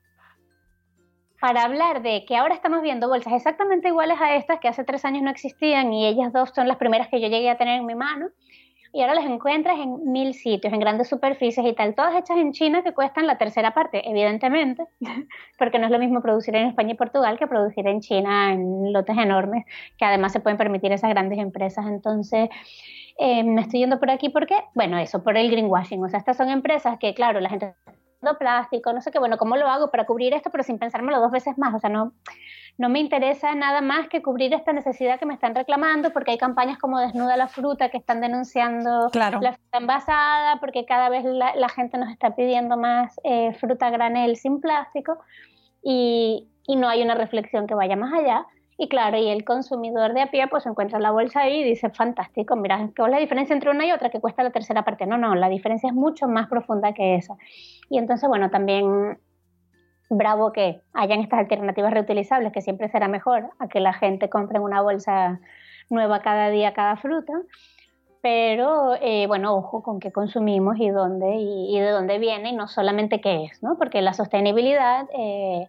para hablar de que ahora estamos viendo bolsas exactamente iguales a estas que hace tres años no existían y ellas dos son las primeras que yo llegué a tener en mi mano y ahora las encuentras en mil sitios, en grandes superficies y tal, todas hechas en China que cuestan la tercera parte, evidentemente, porque no es lo mismo producir en España y Portugal que producir en China en lotes enormes, que además se pueden permitir esas grandes empresas. Entonces, eh, me estoy yendo por aquí porque, bueno, eso, por el greenwashing. O sea, estas son empresas que, claro, la gente plástico, no sé qué, bueno, ¿cómo lo hago para cubrir esto? Pero sin pensármelo dos veces más, o sea, no, no me interesa nada más que cubrir esta necesidad que me están reclamando, porque hay campañas como Desnuda la Fruta que están denunciando la fruta envasada, porque cada vez la, gente nos está pidiendo más eh, fruta granel sin plástico y, y no hay una reflexión que vaya más allá. Y claro, y el consumidor de a pie pues encuentra la bolsa ahí y dice, fantástico, mira, ¿qué es la diferencia entre una y otra que cuesta la tercera parte? No, no, la diferencia es mucho más profunda que esa. Y entonces, bueno, también bravo que hayan estas alternativas reutilizables, que siempre será mejor a que la gente compre una bolsa nueva cada día, cada fruta. Pero eh, bueno, ojo con qué consumimos y dónde y, de dónde viene y no solamente qué es, ¿no? Porque la sostenibilidad eh,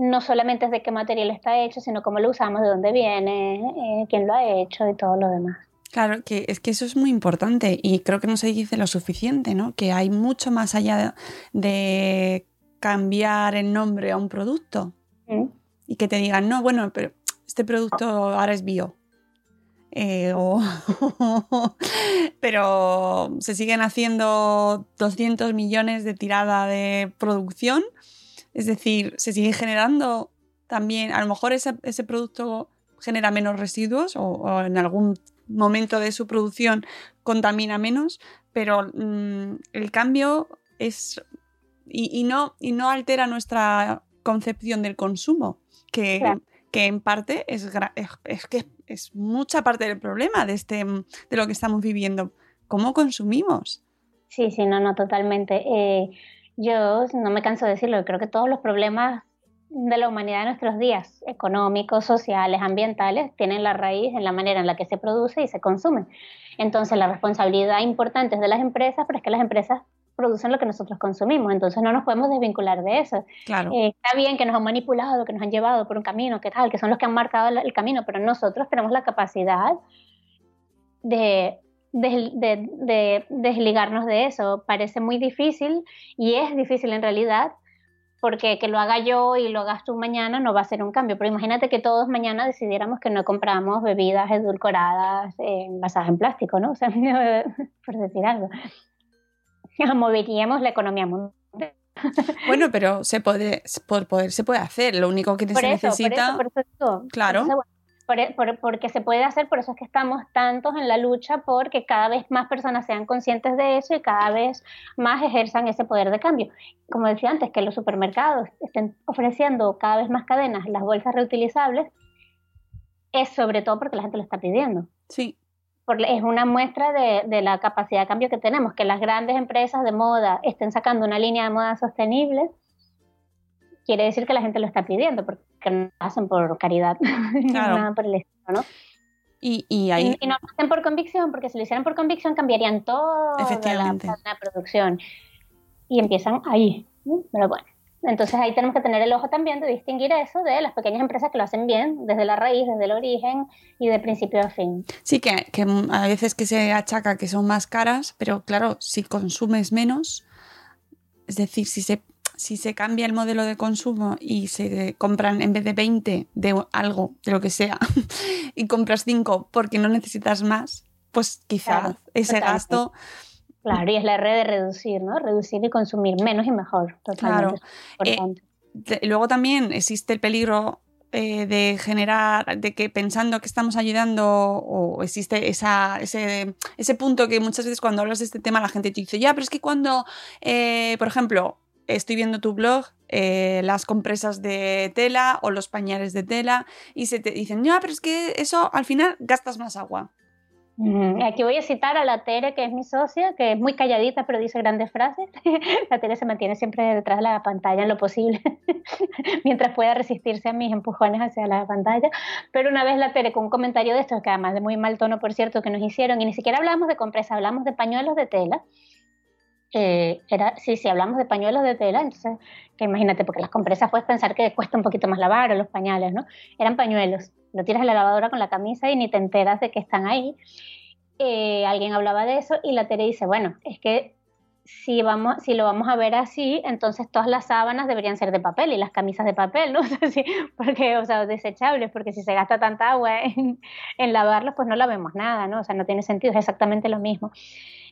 no solamente es de qué material está hecho, sino cómo lo usamos, de dónde viene, eh, quién lo ha hecho y todo lo demás. Claro, que es que eso es muy importante y creo que no se dice lo suficiente, ¿no? Que hay mucho más allá de cambiar el nombre a un producto mm. y que te digan, no, bueno, pero este producto ahora es bio. Eh, pero se siguen haciendo 200 millones de tirada de producción, es decir, se sigue generando también, a lo mejor ese, producto genera menos residuos o, en algún momento de su producción contamina menos, pero mm, el cambio es y, no, y no altera nuestra concepción del consumo, que, que en parte es, es, que es mucha parte del problema de, este, de lo que estamos viviendo. ¿Cómo consumimos? Sí, sí, no, no, totalmente. Eh, yo no me canso de decirlo, creo que todos los problemas de la humanidad de nuestros días, económicos, sociales, ambientales, tienen la raíz en la manera en la que se produce y se consume. Entonces, la responsabilidad importante es de las empresas, pero es que las empresas producen lo que nosotros consumimos, entonces no nos podemos desvincular de eso. Claro. Eh, está bien que nos han manipulado, que nos han llevado por un camino, que tal, que son los que han marcado el, el camino, pero nosotros tenemos la capacidad de, de- de- de desligarnos de eso. Parece muy difícil y es difícil en realidad, porque que lo haga yo y lo hagas tú mañana no va a ser un cambio. Pero imagínate que todos mañana decidiéramos que no compramos bebidas edulcoradas eh, envasadas en plástico, ¿no? O sea, por decir algo. Moveríamos la economía mundial. Bueno, pero se puede, por poder se puede hacer. Lo único que Por se eso, necesita. por eso, por eso digo, Claro. bueno, por- e, por- porque se puede hacer, por eso es que estamos tantos en la lucha porque cada vez más personas sean conscientes de eso y cada vez más ejerzan ese poder de cambio. Como decía antes, que los supermercados estén ofreciendo cada vez más cadenas las bolsas reutilizables, es sobre todo porque la gente lo está pidiendo. Sí. Por- es una muestra de, de la capacidad de cambio que tenemos, que las grandes empresas de moda estén sacando una línea de moda sostenible, quiere decir que la gente lo está pidiendo, porque no lo hacen por caridad, Claro. nada por el estilo, ¿no? Y, y ahí. Y no lo hacen por convicción, porque si lo hicieran por convicción cambiarían toda la, la producción. Y empiezan ahí, ¿no? pero bueno. Entonces ahí tenemos que tener el ojo también de distinguir eso de las pequeñas empresas que lo hacen bien, desde la raíz, desde el origen y de principio a fin. Sí, que, que a veces que se achaca que son más caras, pero claro, si consumes menos, es decir, si se, si se cambia el modelo de consumo y se compran en vez de 20 de algo, de lo que sea, y compras 5 porque no necesitas más, pues quizás Claro, ese totalmente. gasto, Claro, y es la red de reducir, ¿no? Reducir y consumir menos y mejor. Claro. Totalmente. Importante. de- luego también existe el peligro eh, de generar, de que pensando que estamos ayudando, o existe esa, ese, ese punto que muchas veces cuando hablas de este tema la gente te dice, ya, pero es que cuando, eh, por ejemplo, estoy viendo tu blog, eh, las compresas de tela o los pañales de tela, y se te dicen, ya, pero es que eso al final gastas más agua. Mm, Aquí voy a citar a la Tere, que es mi socia, que es muy calladita, pero dice grandes frases. La Tere se mantiene siempre detrás de la pantalla en lo posible, mientras pueda resistirse a mis empujones hacia la pantalla. Pero una vez la Tere, con un comentario de estos, que además de muy mal tono, por cierto, que nos hicieron, y ni siquiera hablamos de compresa, hablamos de pañuelos de tela. Eh, era, sí, sí, hablamos de pañuelos de tela, entonces, que imagínate, porque las compresas puedes pensar que cuesta un poquito más lavar o los pañales, ¿no? Eran pañuelos, lo tiras a la lavadora con la camisa y ni te enteras de que están ahí. Eh, alguien hablaba de eso y la Tere dice, bueno, es que si, vamos, si lo vamos a ver así, entonces todas las sábanas deberían ser de papel y las camisas de papel, ¿no? Porque, o sea, desechables, porque si se gasta tanta agua en, en lavarlos, pues no lavemos nada, ¿no? O sea, no tiene sentido, es exactamente lo mismo.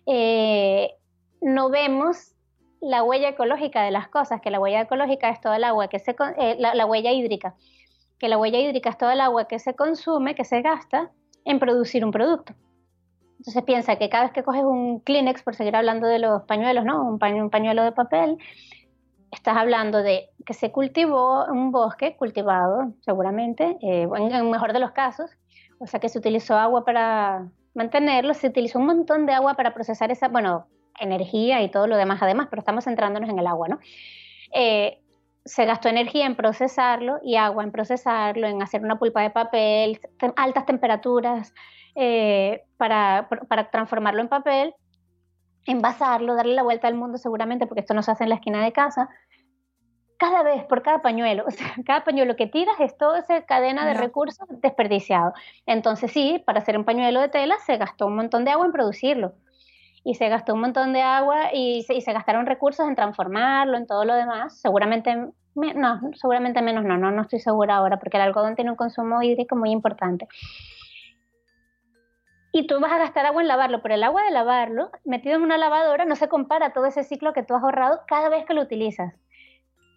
Eh, no vemos la huella ecológica de las cosas, que la huella ecológica es todo el agua que se, eh, la, la huella hídrica, que la huella hídrica es todo el agua que se consume, que se gasta en producir un producto. Entonces piensa que cada vez que coges un Kleenex, por seguir hablando de los pañuelos, ¿no? Un, un pañuelo de papel, estás hablando de que se cultivó un bosque cultivado, seguramente, eh, en el mejor de los casos, o sea que se utilizó agua para mantenerlo, se utilizó un montón de agua para procesar esa, bueno, energía y todo lo demás además, pero estamos centrándonos en el agua, ¿no? Eh, se gastó energía en procesarlo y agua en procesarlo, en hacer una pulpa de papel, tem- altas temperaturas eh, para, para transformarlo en papel, envasarlo, darle la vuelta al mundo seguramente, porque esto no se hace en la esquina de casa. Cada vez, por cada pañuelo, o sea, cada pañuelo que tiras es toda esa cadena de Ya. recursos desperdiciado. Entonces sí, para hacer un pañuelo de tela se gastó un montón de agua en producirlo y se gastó un montón de agua y se, gastaron recursos en transformarlo, en todo lo demás. Seguramente, me- no, seguramente menos no, no, no estoy segura ahora, porque el algodón tiene un consumo hídrico muy importante. Y tú vas a gastar agua en lavarlo, pero el agua de lavarlo, metido en una lavadora, no se compara a todo ese ciclo que tú has ahorrado cada vez que lo utilizas.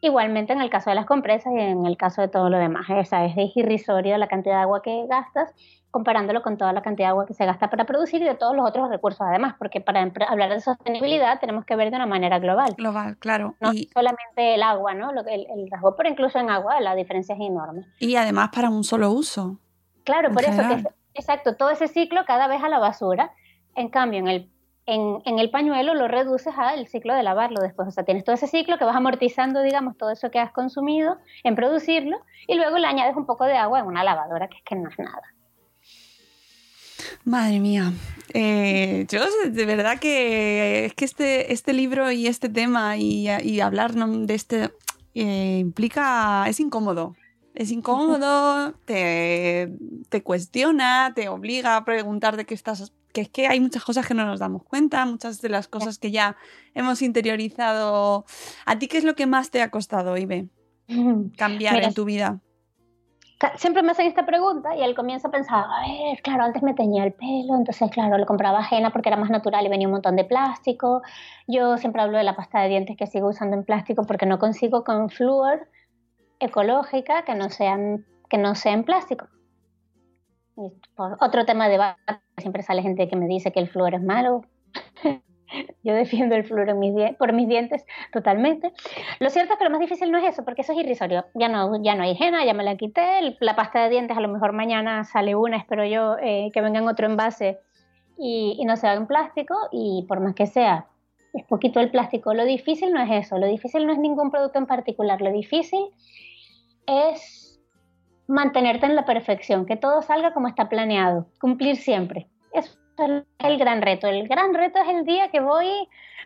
Igualmente en el caso de las compresas y en el caso de todo lo demás. Es irrisorio la cantidad de agua que gastas comparándolo con toda la cantidad de agua que se gasta para producir y de todos los otros recursos además, porque para hablar de sostenibilidad tenemos que ver de una manera global, Global, claro. no Y, solamente el agua, ¿no? Lo que el, el rasgo, pero incluso en agua la diferencia es enorme. y además para un solo uso. Claro, por eso que exacto, todo ese ciclo cada vez a la basura. En cambio, en el en, en, el pañuelo lo reduces al ciclo de lavarlo después. O sea, tienes todo ese ciclo que vas amortizando, digamos, todo eso que has consumido en producirlo y luego le añades un poco de agua en una lavadora, que es que no es nada. Madre mía, eh, yo de verdad que es que este, este libro y este tema y, y hablar de este eh, implica, es incómodo. Es incómodo, te, te, cuestiona, te obliga a preguntar de qué estás. Que es que hay muchas cosas que no nos damos cuenta, muchas de las cosas que ya hemos interiorizado. ¿A ti qué es lo que más te ha costado, Ibe? Cambiar en tu vida siempre me hacen esta pregunta y al comienzo pensaba, a ver, claro, antes me teñía el pelo, entonces, claro, le compraba ajena porque era más natural y venía un montón de plástico. Yo siempre hablo de la pasta de dientes que sigo usando en plástico porque no consigo con flúor ecológica que no, sean, que no sea en plástico. otro tema de debate, siempre sale gente que me dice que el flúor es malo. Yo defiendo el flúor por mis dientes totalmente. Lo cierto es que lo más difícil no es eso, porque eso es irrisorio. Ya no, ya no hay higiene, ya me la quité. La pasta de dientes, a lo mejor mañana sale una, espero yo, eh, que venga en otro envase y, y no se en plástico. Y por más que sea, es poquito el plástico. Lo difícil no es eso. Lo difícil no es ningún producto en particular. Lo difícil es mantenerte en la perfección, que todo salga como está planeado, cumplir siempre. El gran reto. El gran reto es el día que voy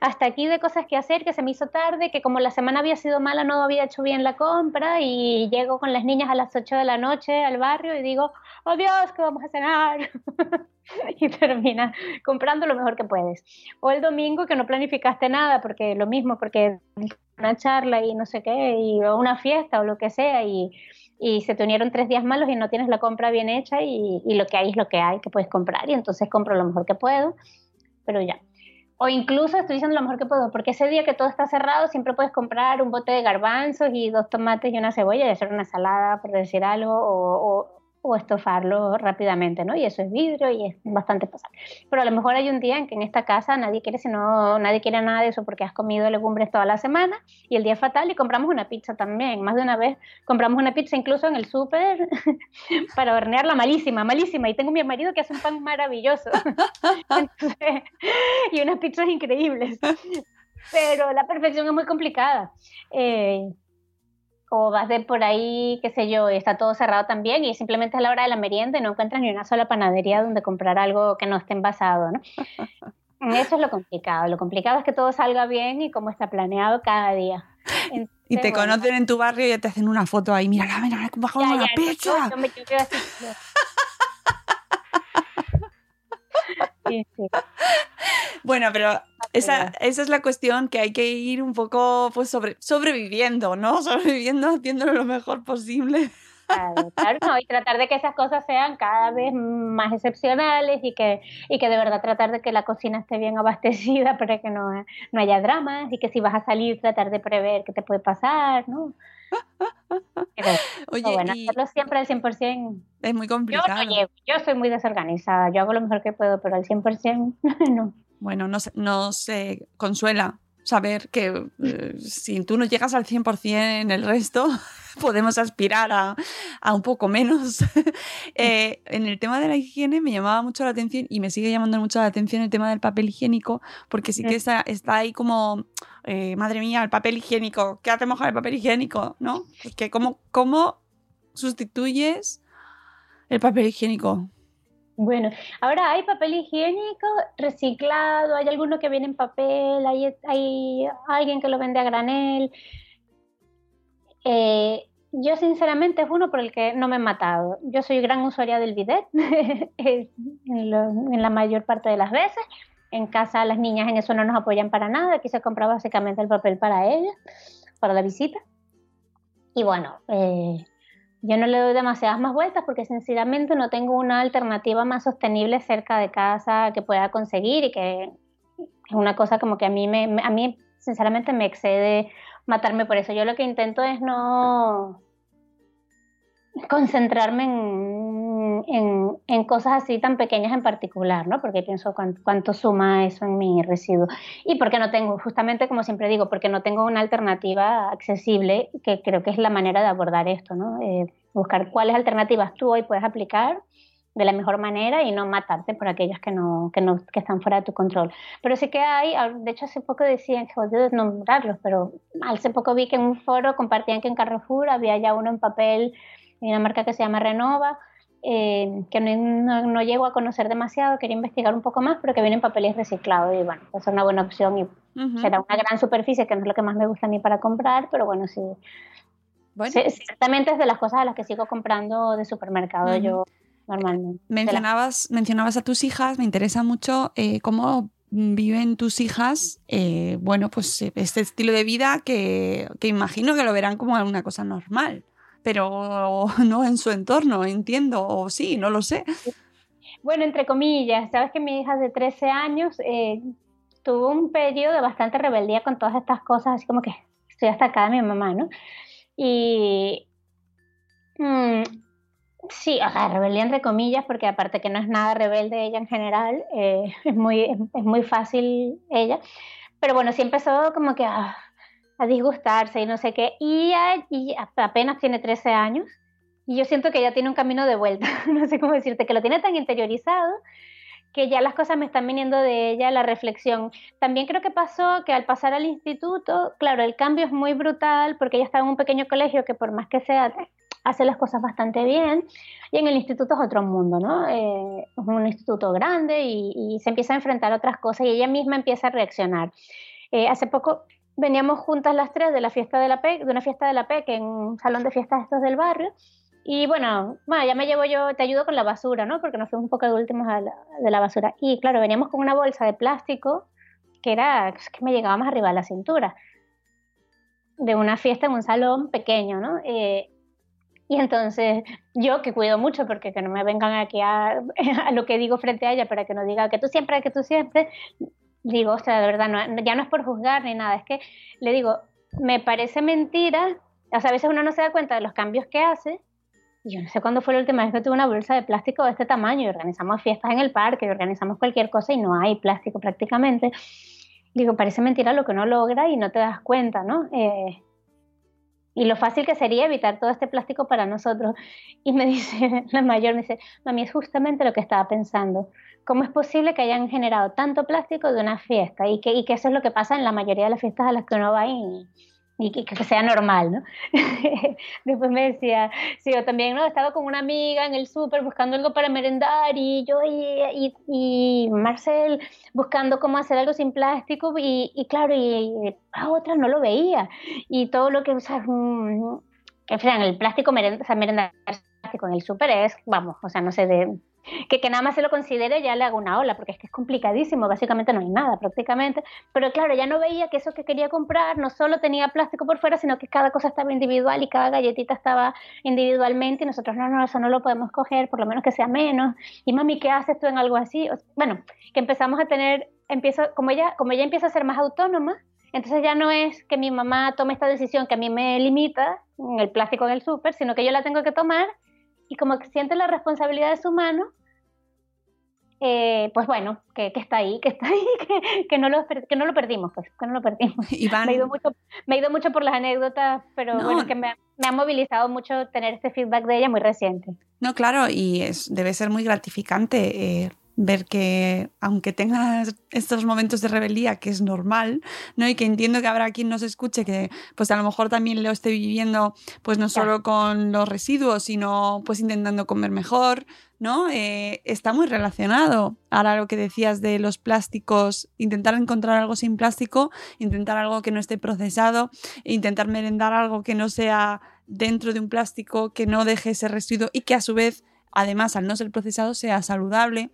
hasta aquí de cosas que hacer, que se me hizo tarde, que como la semana había sido mala no había hecho bien la compra y llego con las niñas a las 8 de la noche al barrio y digo, oh Dios, que vamos a cenar. y termina comprando lo mejor que puedes. O el domingo que no planificaste nada, porque lo mismo, porque una charla y no sé qué, y, o una fiesta o lo que sea, y y se te unieron tres días malos y no tienes la compra bien hecha y, lo que hay es lo que hay que puedes comprar y entonces compro lo mejor que puedo, pero ya. O incluso estoy diciendo lo mejor que puedo, porque ese día que todo está cerrado siempre puedes comprar un bote de garbanzos y dos tomates y una cebolla y hacer una salada, por decir algo, o, o estofarlo rápidamente, ¿no? Y eso es vidrio y es bastante pasable. Pero a lo mejor hay un día en que en esta casa nadie quiere sino nadie quiere nada de eso porque has comido legumbres toda la semana y el día es fatal y compramos una pizza también. Más de una vez compramos una pizza incluso en el súper para hornearla malísima, malísima. Y tengo mi marido que hace un pan maravilloso. y unas pizzas increíbles. Pero la perfección es muy complicada. Eh, o vas de por ahí, qué sé yo, y está todo cerrado también y simplemente es la hora de la merienda y no encuentras ni una sola panadería donde comprar algo que no esté envasado, ¿no? Eso es lo complicado. Lo complicado es que todo salga bien y como está planeado cada día. y te conocen en tu barrio y ya te hacen una foto ahí. Mira, mira, mira, bajamos una Bueno, pero esa, esa, es la cuestión que hay que ir un poco pues sobre, sobreviviendo, ¿no? Sobreviviendo, haciéndolo lo mejor posible. Claro, claro, no, y tratar de que esas cosas sean cada vez más excepcionales y que, y que de verdad tratar de que la cocina esté bien abastecida para que no, no haya dramas y que si vas a salir tratar de prever qué te puede pasar, ¿no? Oye, bueno, hacerlo siempre al 100%. Es muy complicado. Yo, yo soy muy desorganizada, yo hago lo mejor que puedo, pero al 100% no. Bueno, no, no se consuela saber que eh, si tú no llegas al 100% en el resto, podemos aspirar a, a un poco menos. eh, en el tema de la higiene me llamaba mucho la atención y me sigue llamando mucho la atención el tema del papel higiénico, porque sí que está, está ahí como, eh, madre mía, el papel higiénico, ¿qué hacemos con el papel higiénico? ¿No? Porque ¿cómo, cómo sustituyes el papel higiénico? Bueno, ahora hay papel higiénico reciclado, hay alguno que viene en papel, hay, alguien que lo vende a granel. Eh, yo sinceramente es uno por el que no me he matado. Yo soy gran usuaria del bidet en, en, la mayor parte de las veces. En casa las niñas en eso no nos apoyan para nada. Aquí se compra básicamente el papel para ellas, para la visita. Y bueno, eh, yo no le doy demasiadas más vueltas porque sinceramente no tengo una alternativa más sostenible cerca de casa que pueda conseguir y que es una cosa como que a mí, me, a mí sinceramente me excede matarme por eso. Yo lo que intento es no concentrarme en, en, cosas así tan pequeñas en particular, ¿no? Porque pienso cuánto, suma eso en mi residuo. Y porque no tengo, justamente como siempre digo, porque no tengo una alternativa accesible, que creo que es la manera de abordar esto, ¿no? Eh, buscar cuáles alternativas tú hoy puedes aplicar de la mejor manera y no matarte por aquellos que no, que no que están fuera de tu control. Pero sí que hay, de hecho hace poco decían, jodido nombrarlos, pero hace poco vi que en un foro compartían que en Carrefour había ya uno en papel, en una marca que se llama Renova, eh, que no, no, llego a conocer demasiado, quería investigar un poco más, pero que viene en papeles reciclados y bueno, pues es una buena opción y será una gran superficie, que no es lo que más me gusta a mí para comprar, pero bueno, sí. Bueno. ciertamente es de las cosas a las que sigo comprando de supermercado yo normalmente. Mencionabas, mencionabas a tus hijas, me interesa mucho eh, cómo viven tus hijas, eh, bueno, pues eh, este estilo de vida que, que, imagino que lo verán como una cosa normal, pero no en su entorno, entiendo, o sí, no lo sé. Bueno, entre comillas, sabes que mi hija de 13 años tuvo un periodo de bastante rebeldía con todas estas cosas, así como que estoy hasta acá de mi mamá, ¿no? Y mm, Sí, o sea, rebeldía entre comillas, porque aparte que no es nada rebelde ella en general, eh, es, muy, es, muy fácil ella. Pero bueno, sí empezó como que a, disgustarse y no sé qué. Y, apenas tiene 13 años. Y yo siento que ella tiene un camino de vuelta. no sé cómo decirte, que lo tiene tan interiorizado que ya las cosas me están viniendo de ella, la reflexión. También creo que pasó que al pasar al instituto, claro, el cambio es muy brutal porque ella estaba en un pequeño colegio que por más que sea hace las cosas bastante bien y en el instituto es otro mundo, ¿no? Eh, es un instituto grande y, se empieza a enfrentar otras cosas y ella misma empieza a reaccionar. Eh, hace poco veníamos juntas las tres de la fiesta de la PEC, de una fiesta de la PEC en un salón de fiestas estos del barrio y bueno, bueno, ya me llevo yo, te ayudo con la basura, ¿no? Porque nos fuimos un poco de últimos de la basura. Y claro, veníamos con una bolsa de plástico que era, que me llegaba más arriba de la cintura, de una fiesta en un salón pequeño, ¿no? Eh, y entonces yo que cuido mucho porque que no me vengan aquí a, a, lo que digo frente a ella para que no diga que tú siempre, que tú siempre, digo, o sea, de verdad, no, ya no es por juzgar ni nada, es que le digo, me parece mentira, o sea, a veces uno no se da cuenta de los cambios que hace. Y yo no sé cuándo fue la última vez que tuve una bolsa de plástico de este tamaño y organizamos fiestas en el parque y organizamos cualquier cosa y no hay plástico prácticamente. Digo, parece mentira lo que uno logra y no te das cuenta, ¿no? Eh, y lo fácil que sería evitar todo este plástico para nosotros. Y me dice, la mayor me dice, mami, es justamente lo que estaba pensando. ¿Cómo es posible que hayan generado tanto plástico de una fiesta? Y que, y que eso es lo que pasa en la mayoría de las fiestas a las que uno va y, y que, sea normal, ¿no? Después me decía, sí, yo también, ¿no? Estaba con una amiga en el súper buscando algo para merendar y yo y, y, Marcel buscando cómo hacer algo sin plástico y, y claro, y, a otra no lo veía. Y todo lo que, o sea, mm, el plástico, merenda, o sea, merendar plástico en el súper es, vamos, o sea, no sé, de que, que nada más se lo considere ya le hago una ola, porque es que es complicadísimo, básicamente no hay nada prácticamente, pero claro, ya no veía que eso que quería comprar no solo tenía plástico por fuera, sino que cada cosa estaba individual y cada galletita estaba individualmente y nosotros no, no, eso no lo podemos coger, por lo menos que sea menos, y mami, ¿qué haces tú en algo así? Bueno, que empezamos a tener, empiezo, como ella, como ella empieza a ser más autónoma, entonces ya no es que mi mamá tome esta decisión que a mí me limita, el plástico en el súper, sino que yo la tengo que tomar y como que siente la responsabilidad de su mano, eh, pues bueno, que, está ahí, que está ahí, que, no lo, que no lo perdimos, pues, que no lo perdimos. Me, he ido mucho, me he ido mucho por las anécdotas, pero bueno, que me, me, ha movilizado mucho tener este feedback de ella muy reciente. No, claro, y es, debe ser muy gratificante. Eh, ver que aunque tengas estos momentos de rebeldía, que es normal, ¿no? Y que entiendo que habrá quien nos escuche que pues a lo mejor también lo esté viviendo pues no solo con los residuos, sino pues intentando comer mejor, ¿no? Eh, está muy relacionado. Ahora lo que decías de los plásticos, intentar encontrar algo sin plástico, intentar algo que no esté procesado, intentar merendar algo que no sea dentro de un plástico, que no deje ese residuo y que a su vez además al no ser procesado sea saludable.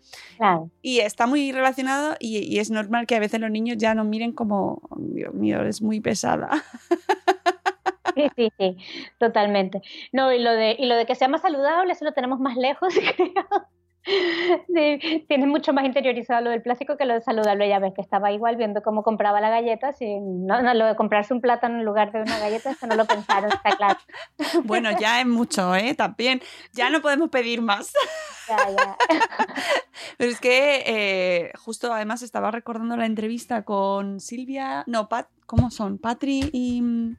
Y está muy relacionado y, es normal que a veces los niños ya nos miren como, Dios mío, es muy pesada. Sí, sí, sí, totalmente. No, y lo de, y lo de que sea más saludable, eso lo tenemos más lejos, creo. Sí, tiene mucho más interiorizado lo del plástico que lo de saludable. Ya ves que estaba igual viendo cómo compraba la galleta. Si no, no, lo de comprarse un plátano en lugar de una galleta, eso no lo pensaron, está claro. Bueno, ya es mucho, ¿eh? También. Ya no podemos pedir más. Ya, ya. Pero es que eh, justo además estaba recordando la entrevista con Silvia. No, Pat, ¿cómo son? Patri y. Mm,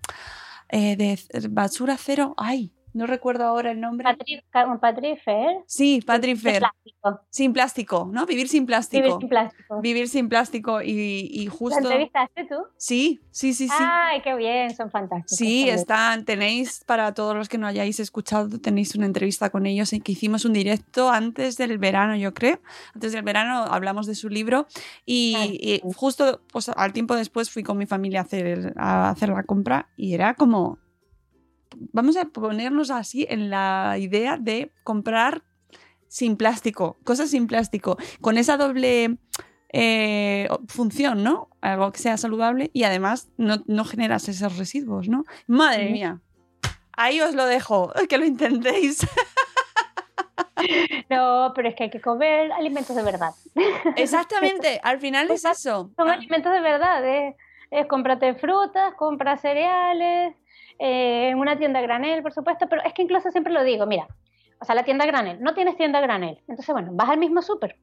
eh, de Basura Cero. ¡Ay! No recuerdo ahora el nombre. Patrick, Fair. Sí, Patrick Fair. plástico. Sin plástico, ¿no? Vivir sin plástico. Vivir sin plástico. Vivir sin plástico y, y ¿La justo... entrevistaste tú? Sí, sí, sí, sí. Ay, qué bien, son fantásticos. Sí, también. están, tenéis, para todos los que no hayáis escuchado, tenéis una entrevista con ellos en que hicimos un directo antes del verano, yo creo. Antes del verano hablamos de su libro y, justo pues, al tiempo después fui con mi familia a hacer, el- a hacer la compra y era como, vamos a ponernos así en la idea de comprar sin plástico, cosas sin plástico, con esa doble eh, función, ¿no? Algo que sea saludable y además no, no generas esos residuos, ¿no? Madre Sí. mía. Ahí os lo dejo, que lo intentéis. No, pero es que hay que comer alimentos de verdad. Exactamente, al final es eso. Son alimentos de verdad. Es, es cómprate frutas, compra cereales, eh, en una tienda granel, por supuesto, pero es que incluso siempre lo digo, mira, o sea, la tienda granel, no tienes tienda granel, entonces bueno, vas al mismo súper,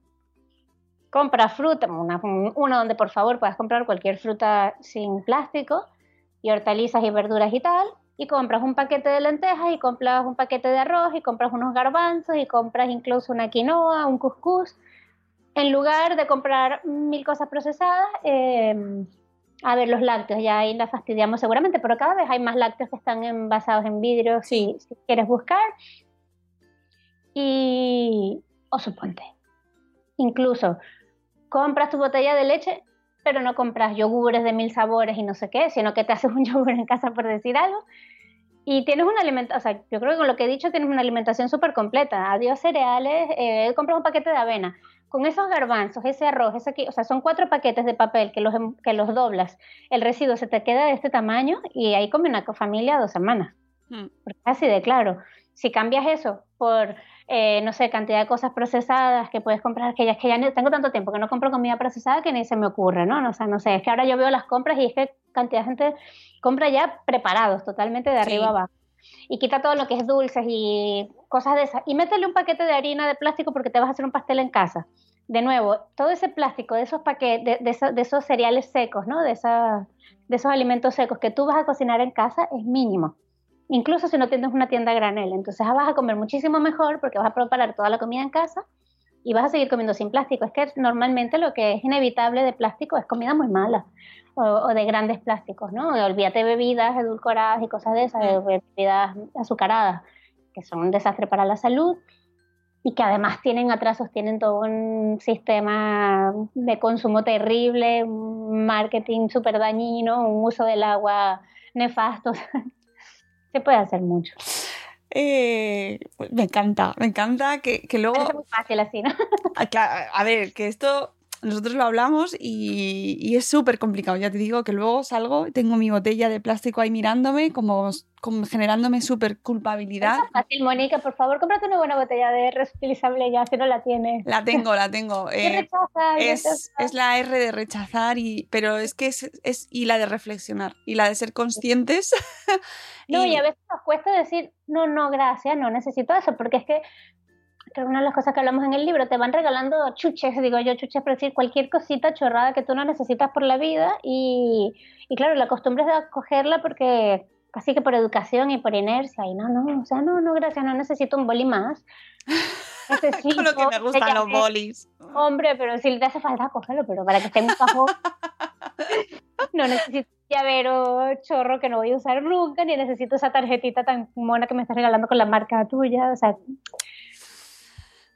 compra fruta, una, uno donde por favor puedas comprar cualquier fruta sin plástico y hortalizas y verduras y tal, y compras un paquete de lentejas y compras un paquete de arroz y compras unos garbanzos y compras incluso una quinoa, un cuscús, en lugar de comprar mil cosas procesadas, eh, a ver, los lácteos, ya ahí la fastidiamos seguramente, pero cada vez hay más lácteos que están envasados en vidrio si, si quieres buscar. Y, o suponte, incluso compras tu botella de leche, pero no compras yogures de mil sabores y no sé qué, sino que te haces un yogur en casa por decir algo. Y tienes una alimentación, o sea, yo creo que con lo que he dicho tienes una alimentación súper completa. Adiós cereales, eh, compras un paquete de avena. Con esos garbanzos, ese arroz, ese aquí, o sea, son cuatro paquetes de papel que los, que los doblas. El residuo se te queda de este tamaño y ahí come una familia dos semanas. Mm. Así de claro. Si cambias eso por, eh, no sé, cantidad de cosas procesadas que puedes comprar, que ya es que ya no- tengo tanto tiempo que no compro comida procesada que ni se me ocurre, ¿no? O sea, no sé, es que ahora yo veo las compras y es que cantidad de gente compra ya preparados, totalmente de Sí. arriba abajo. Y quita todo lo que es dulces y cosas de esas. Y métele un paquete de harina de plástico porque te vas a hacer un pastel en casa. De nuevo, todo ese plástico de esos paquetes, de, esos, de esos cereales secos, ¿no? De, esa- de esos alimentos secos que tú vas a cocinar en casa es mínimo incluso si no tienes una tienda granel. Entonces vas a comer muchísimo mejor porque vas a preparar toda la comida en casa y vas a seguir comiendo sin plástico. Es que normalmente lo que es inevitable de plástico es comida muy mala o, o de grandes plásticos, ¿no? Olvídate bebidas edulcoradas y cosas de esas, de bebidas azucaradas, que son un desastre para la salud y que además tienen atrasos, tienen todo un sistema de consumo terrible, un marketing súper dañino, un uso del agua nefasto. Se puede hacer mucho. Eh, me encanta, me encanta que, que luego... Parece muy fácil así, ¿no? A, cla- a ver, que esto nosotros lo hablamos y, y es súper complicado. Ya te digo que luego salgo y tengo mi botella de plástico ahí mirándome, como, como generándome súper culpabilidad. Eso es fácil, Mónica, por favor, cómprate una buena botella de reutilizable ya, si no la tienes. La tengo, la tengo. ¿Qué eh, rechazas? ¿Qué es, la R de rechazar, y, pero es que es, es- y la de reflexionar y la de ser conscientes. No, y a veces nos cuesta decir, no, no, gracias, no necesito eso, porque es que, que una de las cosas que hablamos en el libro, te van regalando chuches, digo yo, chuches, pero decir cualquier cosita chorrada que tú no necesitas por la vida, y, y claro, la costumbre es de acogerla porque casi que por educación y por inercia, y no, no, o sea, no, no, gracias, no necesito un boli más. Necesito Con lo que me gustan los bolis. Hombre, pero si te hace falta cogerlo, pero para que esté un cajón. no necesito llavero chorro que no voy a usar nunca, ni necesito esa tarjetita tan mona que me estás regalando con la marca tuya. O sea,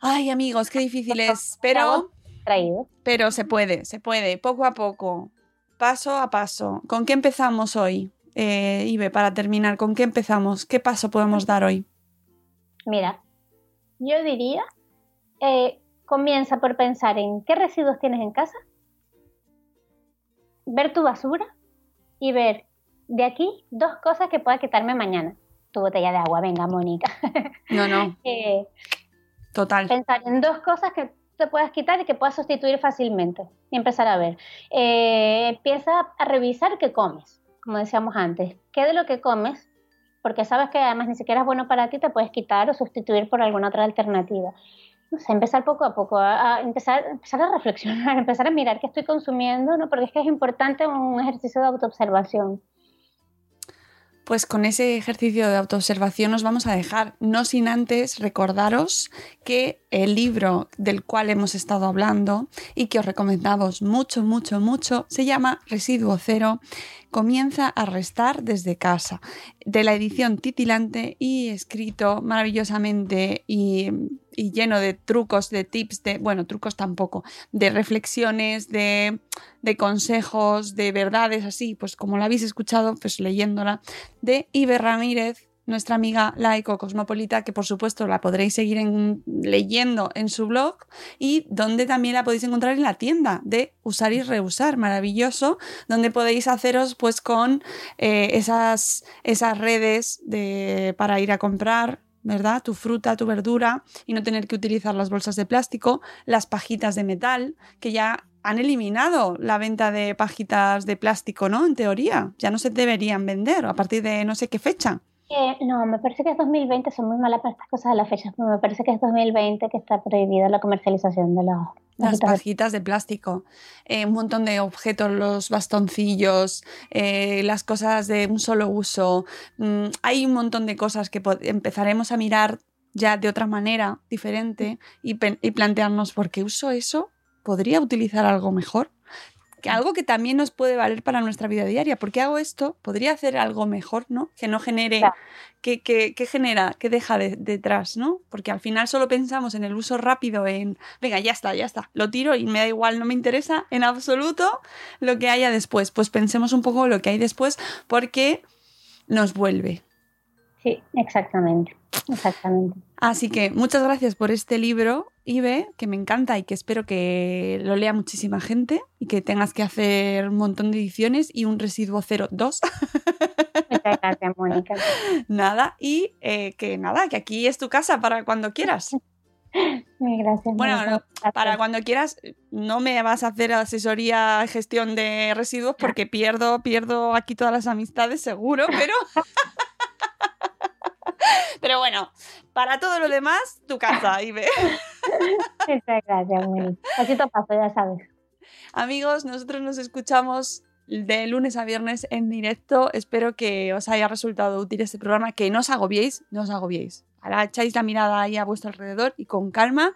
Ay, amigos, qué difícil es. Pero, traído. pero se puede, se puede, poco a poco, paso a paso. ¿Con qué empezamos hoy? Eh, Ibe, para terminar, ¿con qué empezamos? ¿Qué paso podemos dar hoy? Mira, yo diría, eh, comienza por pensar en qué residuos tienes en casa, ver tu basura y ver de aquí dos cosas que pueda quitarme mañana. Tu botella de agua, venga, Mónica. No, no, Eh, total. pensar en dos cosas que te puedas quitar y que puedas sustituir fácilmente y empezar a ver. Eh, empieza a revisar qué comes, como decíamos antes. ¿Qué de lo que comes? Porque sabes que además ni siquiera es bueno para ti, te puedes quitar o sustituir por alguna otra alternativa. No sé, empezar poco a poco, a, a empezar, empezar a reflexionar, empezar a mirar qué estoy consumiendo, ¿no? porque es que es importante un ejercicio de autoobservación. Pues con ese ejercicio de autoobservación nos vamos a dejar, no sin antes recordaros que el libro del cual hemos estado hablando y que os recomendamos mucho, mucho, mucho, se llama Residuo Cero, comienza a restar desde casa, de la edición titilante y escrito maravillosamente y, lleno de trucos, de tips, de, bueno, trucos tampoco, de reflexiones, de, de consejos, de verdades así, pues como la habéis escuchado, pues leyéndola, de Iber Ramírez, nuestra amiga laico cosmopolita, que por supuesto la podréis seguir en- leyendo en su blog y donde también la podéis encontrar en la tienda de Usar y Reusar, maravilloso, donde podéis haceros pues con eh, esas, esas redes de, para ir a comprar. ¿Verdad? Tu fruta, tu verdura y no tener que utilizar las bolsas de plástico, las pajitas de metal, que ya han eliminado la venta de pajitas de plástico, ¿no? En teoría, ya no se deberían vender a partir de no sé qué fecha. No, me parece que es 2020, son muy malas para estas cosas de las fechas, pero me parece que es 2020 que está prohibida la comercialización de las Las pajitas de- plástico, eh, un montón de objetos, los bastoncillos, eh, las cosas de un solo uso. Mm, hay un montón de cosas que empezaremos a mirar ya de otra manera, diferente, y, y plantearnos por qué uso eso, podría utilizar algo mejor. Que algo que también nos puede valer para nuestra vida diaria. ¿Por qué hago esto? Podría hacer algo mejor, ¿no? Que no genere Claro. que, que- que genera, que deja de- detrás, ¿no? Porque al final solo pensamos en el uso rápido, en, venga, ya está, ya está, lo tiro y me da igual, no me interesa en absoluto lo que haya después. Pues pensemos un poco lo que hay después porque nos vuelve. Sí, exactamente, exactamente. Así que muchas gracias por este libro, Ibe, que me encanta y que espero que lo lea muchísima gente y que tengas que hacer un montón de ediciones y un residuo 02. Muchas gracias, Mónica. nada, y eh, que nada, que aquí es tu casa para cuando quieras. Gracias. Bueno, Gracias. para cuando quieras, no me vas a hacer asesoría, gestión de residuos, porque pierdo, pierdo aquí todas las amistades, seguro, pero. pero bueno, para todo lo demás, tu casa, Ibe. Muchas gracias, Mónica. Pasito a paso, ya sabes. Amigos, nosotros nos escuchamos de lunes a viernes en directo. Espero que os haya resultado útil este programa, que no os agobiéis, no os agobiéis. Ahora echáis la mirada ahí a vuestro alrededor y con calma,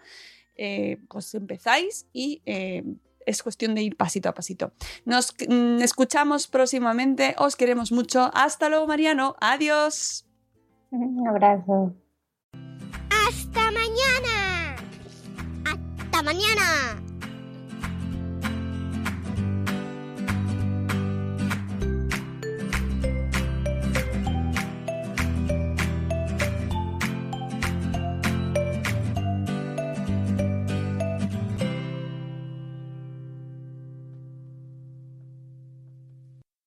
eh, pues empezáis y eh, es cuestión de ir pasito a pasito. Nos mm, escuchamos próximamente, os queremos mucho. Hasta luego, Mariano. Adiós. Un abrazo. ¡Hasta mañana! ¡Hasta mañana!